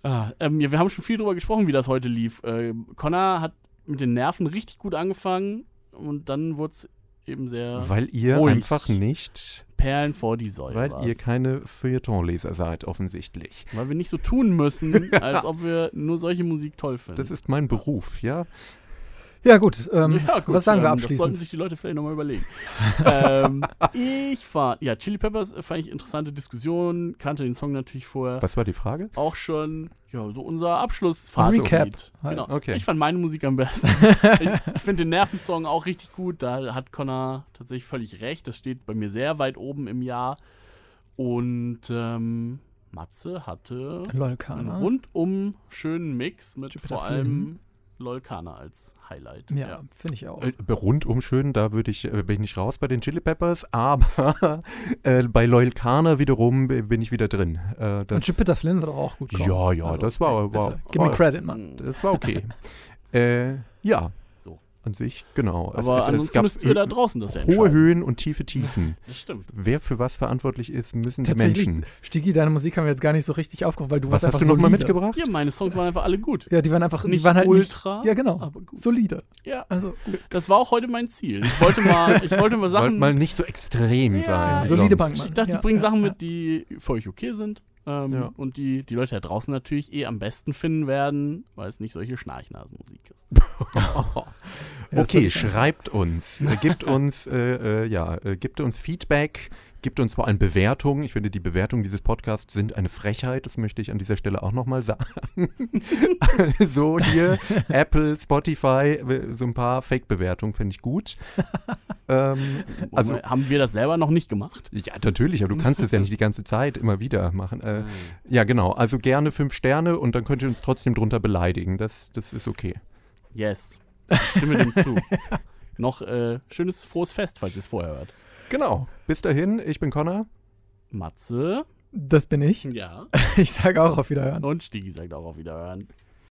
[SPEAKER 2] ah, ähm, ja. Wir haben schon viel drüber gesprochen, wie das heute lief. Äh, Connor hat mit den Nerven richtig gut angefangen und dann wurde es eben sehr
[SPEAKER 3] Weil ihr
[SPEAKER 2] Ruhig.
[SPEAKER 3] einfach nicht,
[SPEAKER 2] Perlen vor die Säule.
[SPEAKER 3] weil
[SPEAKER 2] war's.
[SPEAKER 3] ihr keine Feuilletonleser seid, offensichtlich.
[SPEAKER 2] weil wir nicht so tun müssen, als ob wir nur solche Musik toll finden.
[SPEAKER 3] Das ist mein Beruf, ja.
[SPEAKER 4] Ja, gut. Ähm,
[SPEAKER 2] ja, gut,
[SPEAKER 4] was sagen wir
[SPEAKER 2] ähm, Das sollten
[SPEAKER 4] abschließend?
[SPEAKER 2] sich die Leute vielleicht nochmal überlegen. ähm, ich fand, ja, Chili Peppers fand ich interessante Diskussion, kannte den Song natürlich vorher
[SPEAKER 3] Was war die Frage?
[SPEAKER 2] auch schon. Ja, so unser Abschlussfazit.
[SPEAKER 4] Recap halt.
[SPEAKER 2] Genau.
[SPEAKER 3] Okay.
[SPEAKER 2] Ich fand meine Musik am besten. ich ich finde den Nervensong auch richtig gut. Da hat Connor tatsächlich völlig recht. Das steht bei mir sehr weit oben im Jahr. Und ähm, Matze hatte einen
[SPEAKER 4] Lolkana.
[SPEAKER 2] rundum schönen Mix mit
[SPEAKER 4] Jupiter
[SPEAKER 2] vor allem Lolkana als Highlight.
[SPEAKER 4] Ja, finde ich auch.
[SPEAKER 3] Äh, rundum schön, da würde ich, äh, bin ich nicht raus bei den Chili Peppers, aber äh, bei Loyal Kana wiederum bin ich wieder drin. Äh, das,
[SPEAKER 4] Und Jupiter Flynn wird auch gut kommen.
[SPEAKER 3] ja, ja,
[SPEAKER 4] Also,
[SPEAKER 3] das war,
[SPEAKER 4] bitte.
[SPEAKER 3] war,
[SPEAKER 4] Gib mir
[SPEAKER 3] war
[SPEAKER 4] Credit, Mann.
[SPEAKER 3] Das war okay. äh, ja. An sich, genau.
[SPEAKER 2] Aber
[SPEAKER 3] es, es,
[SPEAKER 2] ansonsten
[SPEAKER 3] gab
[SPEAKER 2] müsst ihr da draußen das ja
[SPEAKER 3] hohe. Höhen und tiefe Tiefen.
[SPEAKER 2] Das stimmt.
[SPEAKER 3] Wer für was verantwortlich ist, müssen die Menschen.
[SPEAKER 4] Stigi, deine Musik haben wir jetzt gar nicht so richtig aufgehoben, weil du
[SPEAKER 3] Was
[SPEAKER 4] warst
[SPEAKER 3] hast
[SPEAKER 4] einfach
[SPEAKER 3] du nochmal mitgebracht?
[SPEAKER 2] Ja, meine Songs waren einfach alle gut.
[SPEAKER 4] Ja, die waren einfach,
[SPEAKER 2] Nicht
[SPEAKER 4] die waren halt
[SPEAKER 2] ultra,
[SPEAKER 4] Nicht, ja, genau.
[SPEAKER 2] aber gut.
[SPEAKER 4] Solide.
[SPEAKER 2] Ja,
[SPEAKER 4] Also
[SPEAKER 2] das war auch heute mein Ziel. Ich wollte mal, ich wollte mal
[SPEAKER 3] Wollt
[SPEAKER 2] Sachen.
[SPEAKER 3] mal nicht so extrem
[SPEAKER 2] Ja,
[SPEAKER 3] sein.
[SPEAKER 4] solide. Bankmann.
[SPEAKER 2] ich dachte,
[SPEAKER 4] Ja,
[SPEAKER 2] ich bringe
[SPEAKER 4] ja,
[SPEAKER 2] Sachen
[SPEAKER 4] ja.
[SPEAKER 2] mit, die für euch okay sind. Ähm,
[SPEAKER 3] Ja.
[SPEAKER 2] Und die die Leute da draußen natürlich eh am besten finden werden, weil es nicht solche Schnarchnasenmusik ist.
[SPEAKER 3] Okay, schreibt uns, äh, gibt uns, äh, äh, ja, äh, gibt uns Feedback, gibt uns vor allem Bewertungen. Ich finde, die Bewertungen dieses Podcasts sind eine Frechheit. Das möchte ich an dieser Stelle auch nochmal sagen. so hier, Apple, Spotify, äh, so ein paar Fake-Bewertungen finde ich gut. ähm, also,
[SPEAKER 2] Also haben wir das selber noch nicht gemacht?
[SPEAKER 3] ja, natürlich, aber du kannst es ja nicht die ganze Zeit immer wieder machen. Äh, ja, genau. Also gerne fünf Sterne und dann könnt ihr uns trotzdem drunter beleidigen. Das, das ist okay.
[SPEAKER 2] Yes. Ich stimme dem zu. Noch äh, schönes frohes Fest, falls ihr es vorher hört.
[SPEAKER 3] Genau. Bis dahin, ich bin Connor.
[SPEAKER 2] Matze.
[SPEAKER 4] Das bin ich.
[SPEAKER 2] Ja.
[SPEAKER 4] Ich sage auch auf Wiederhören.
[SPEAKER 2] Und Stigi sagt auch auf Wiederhören.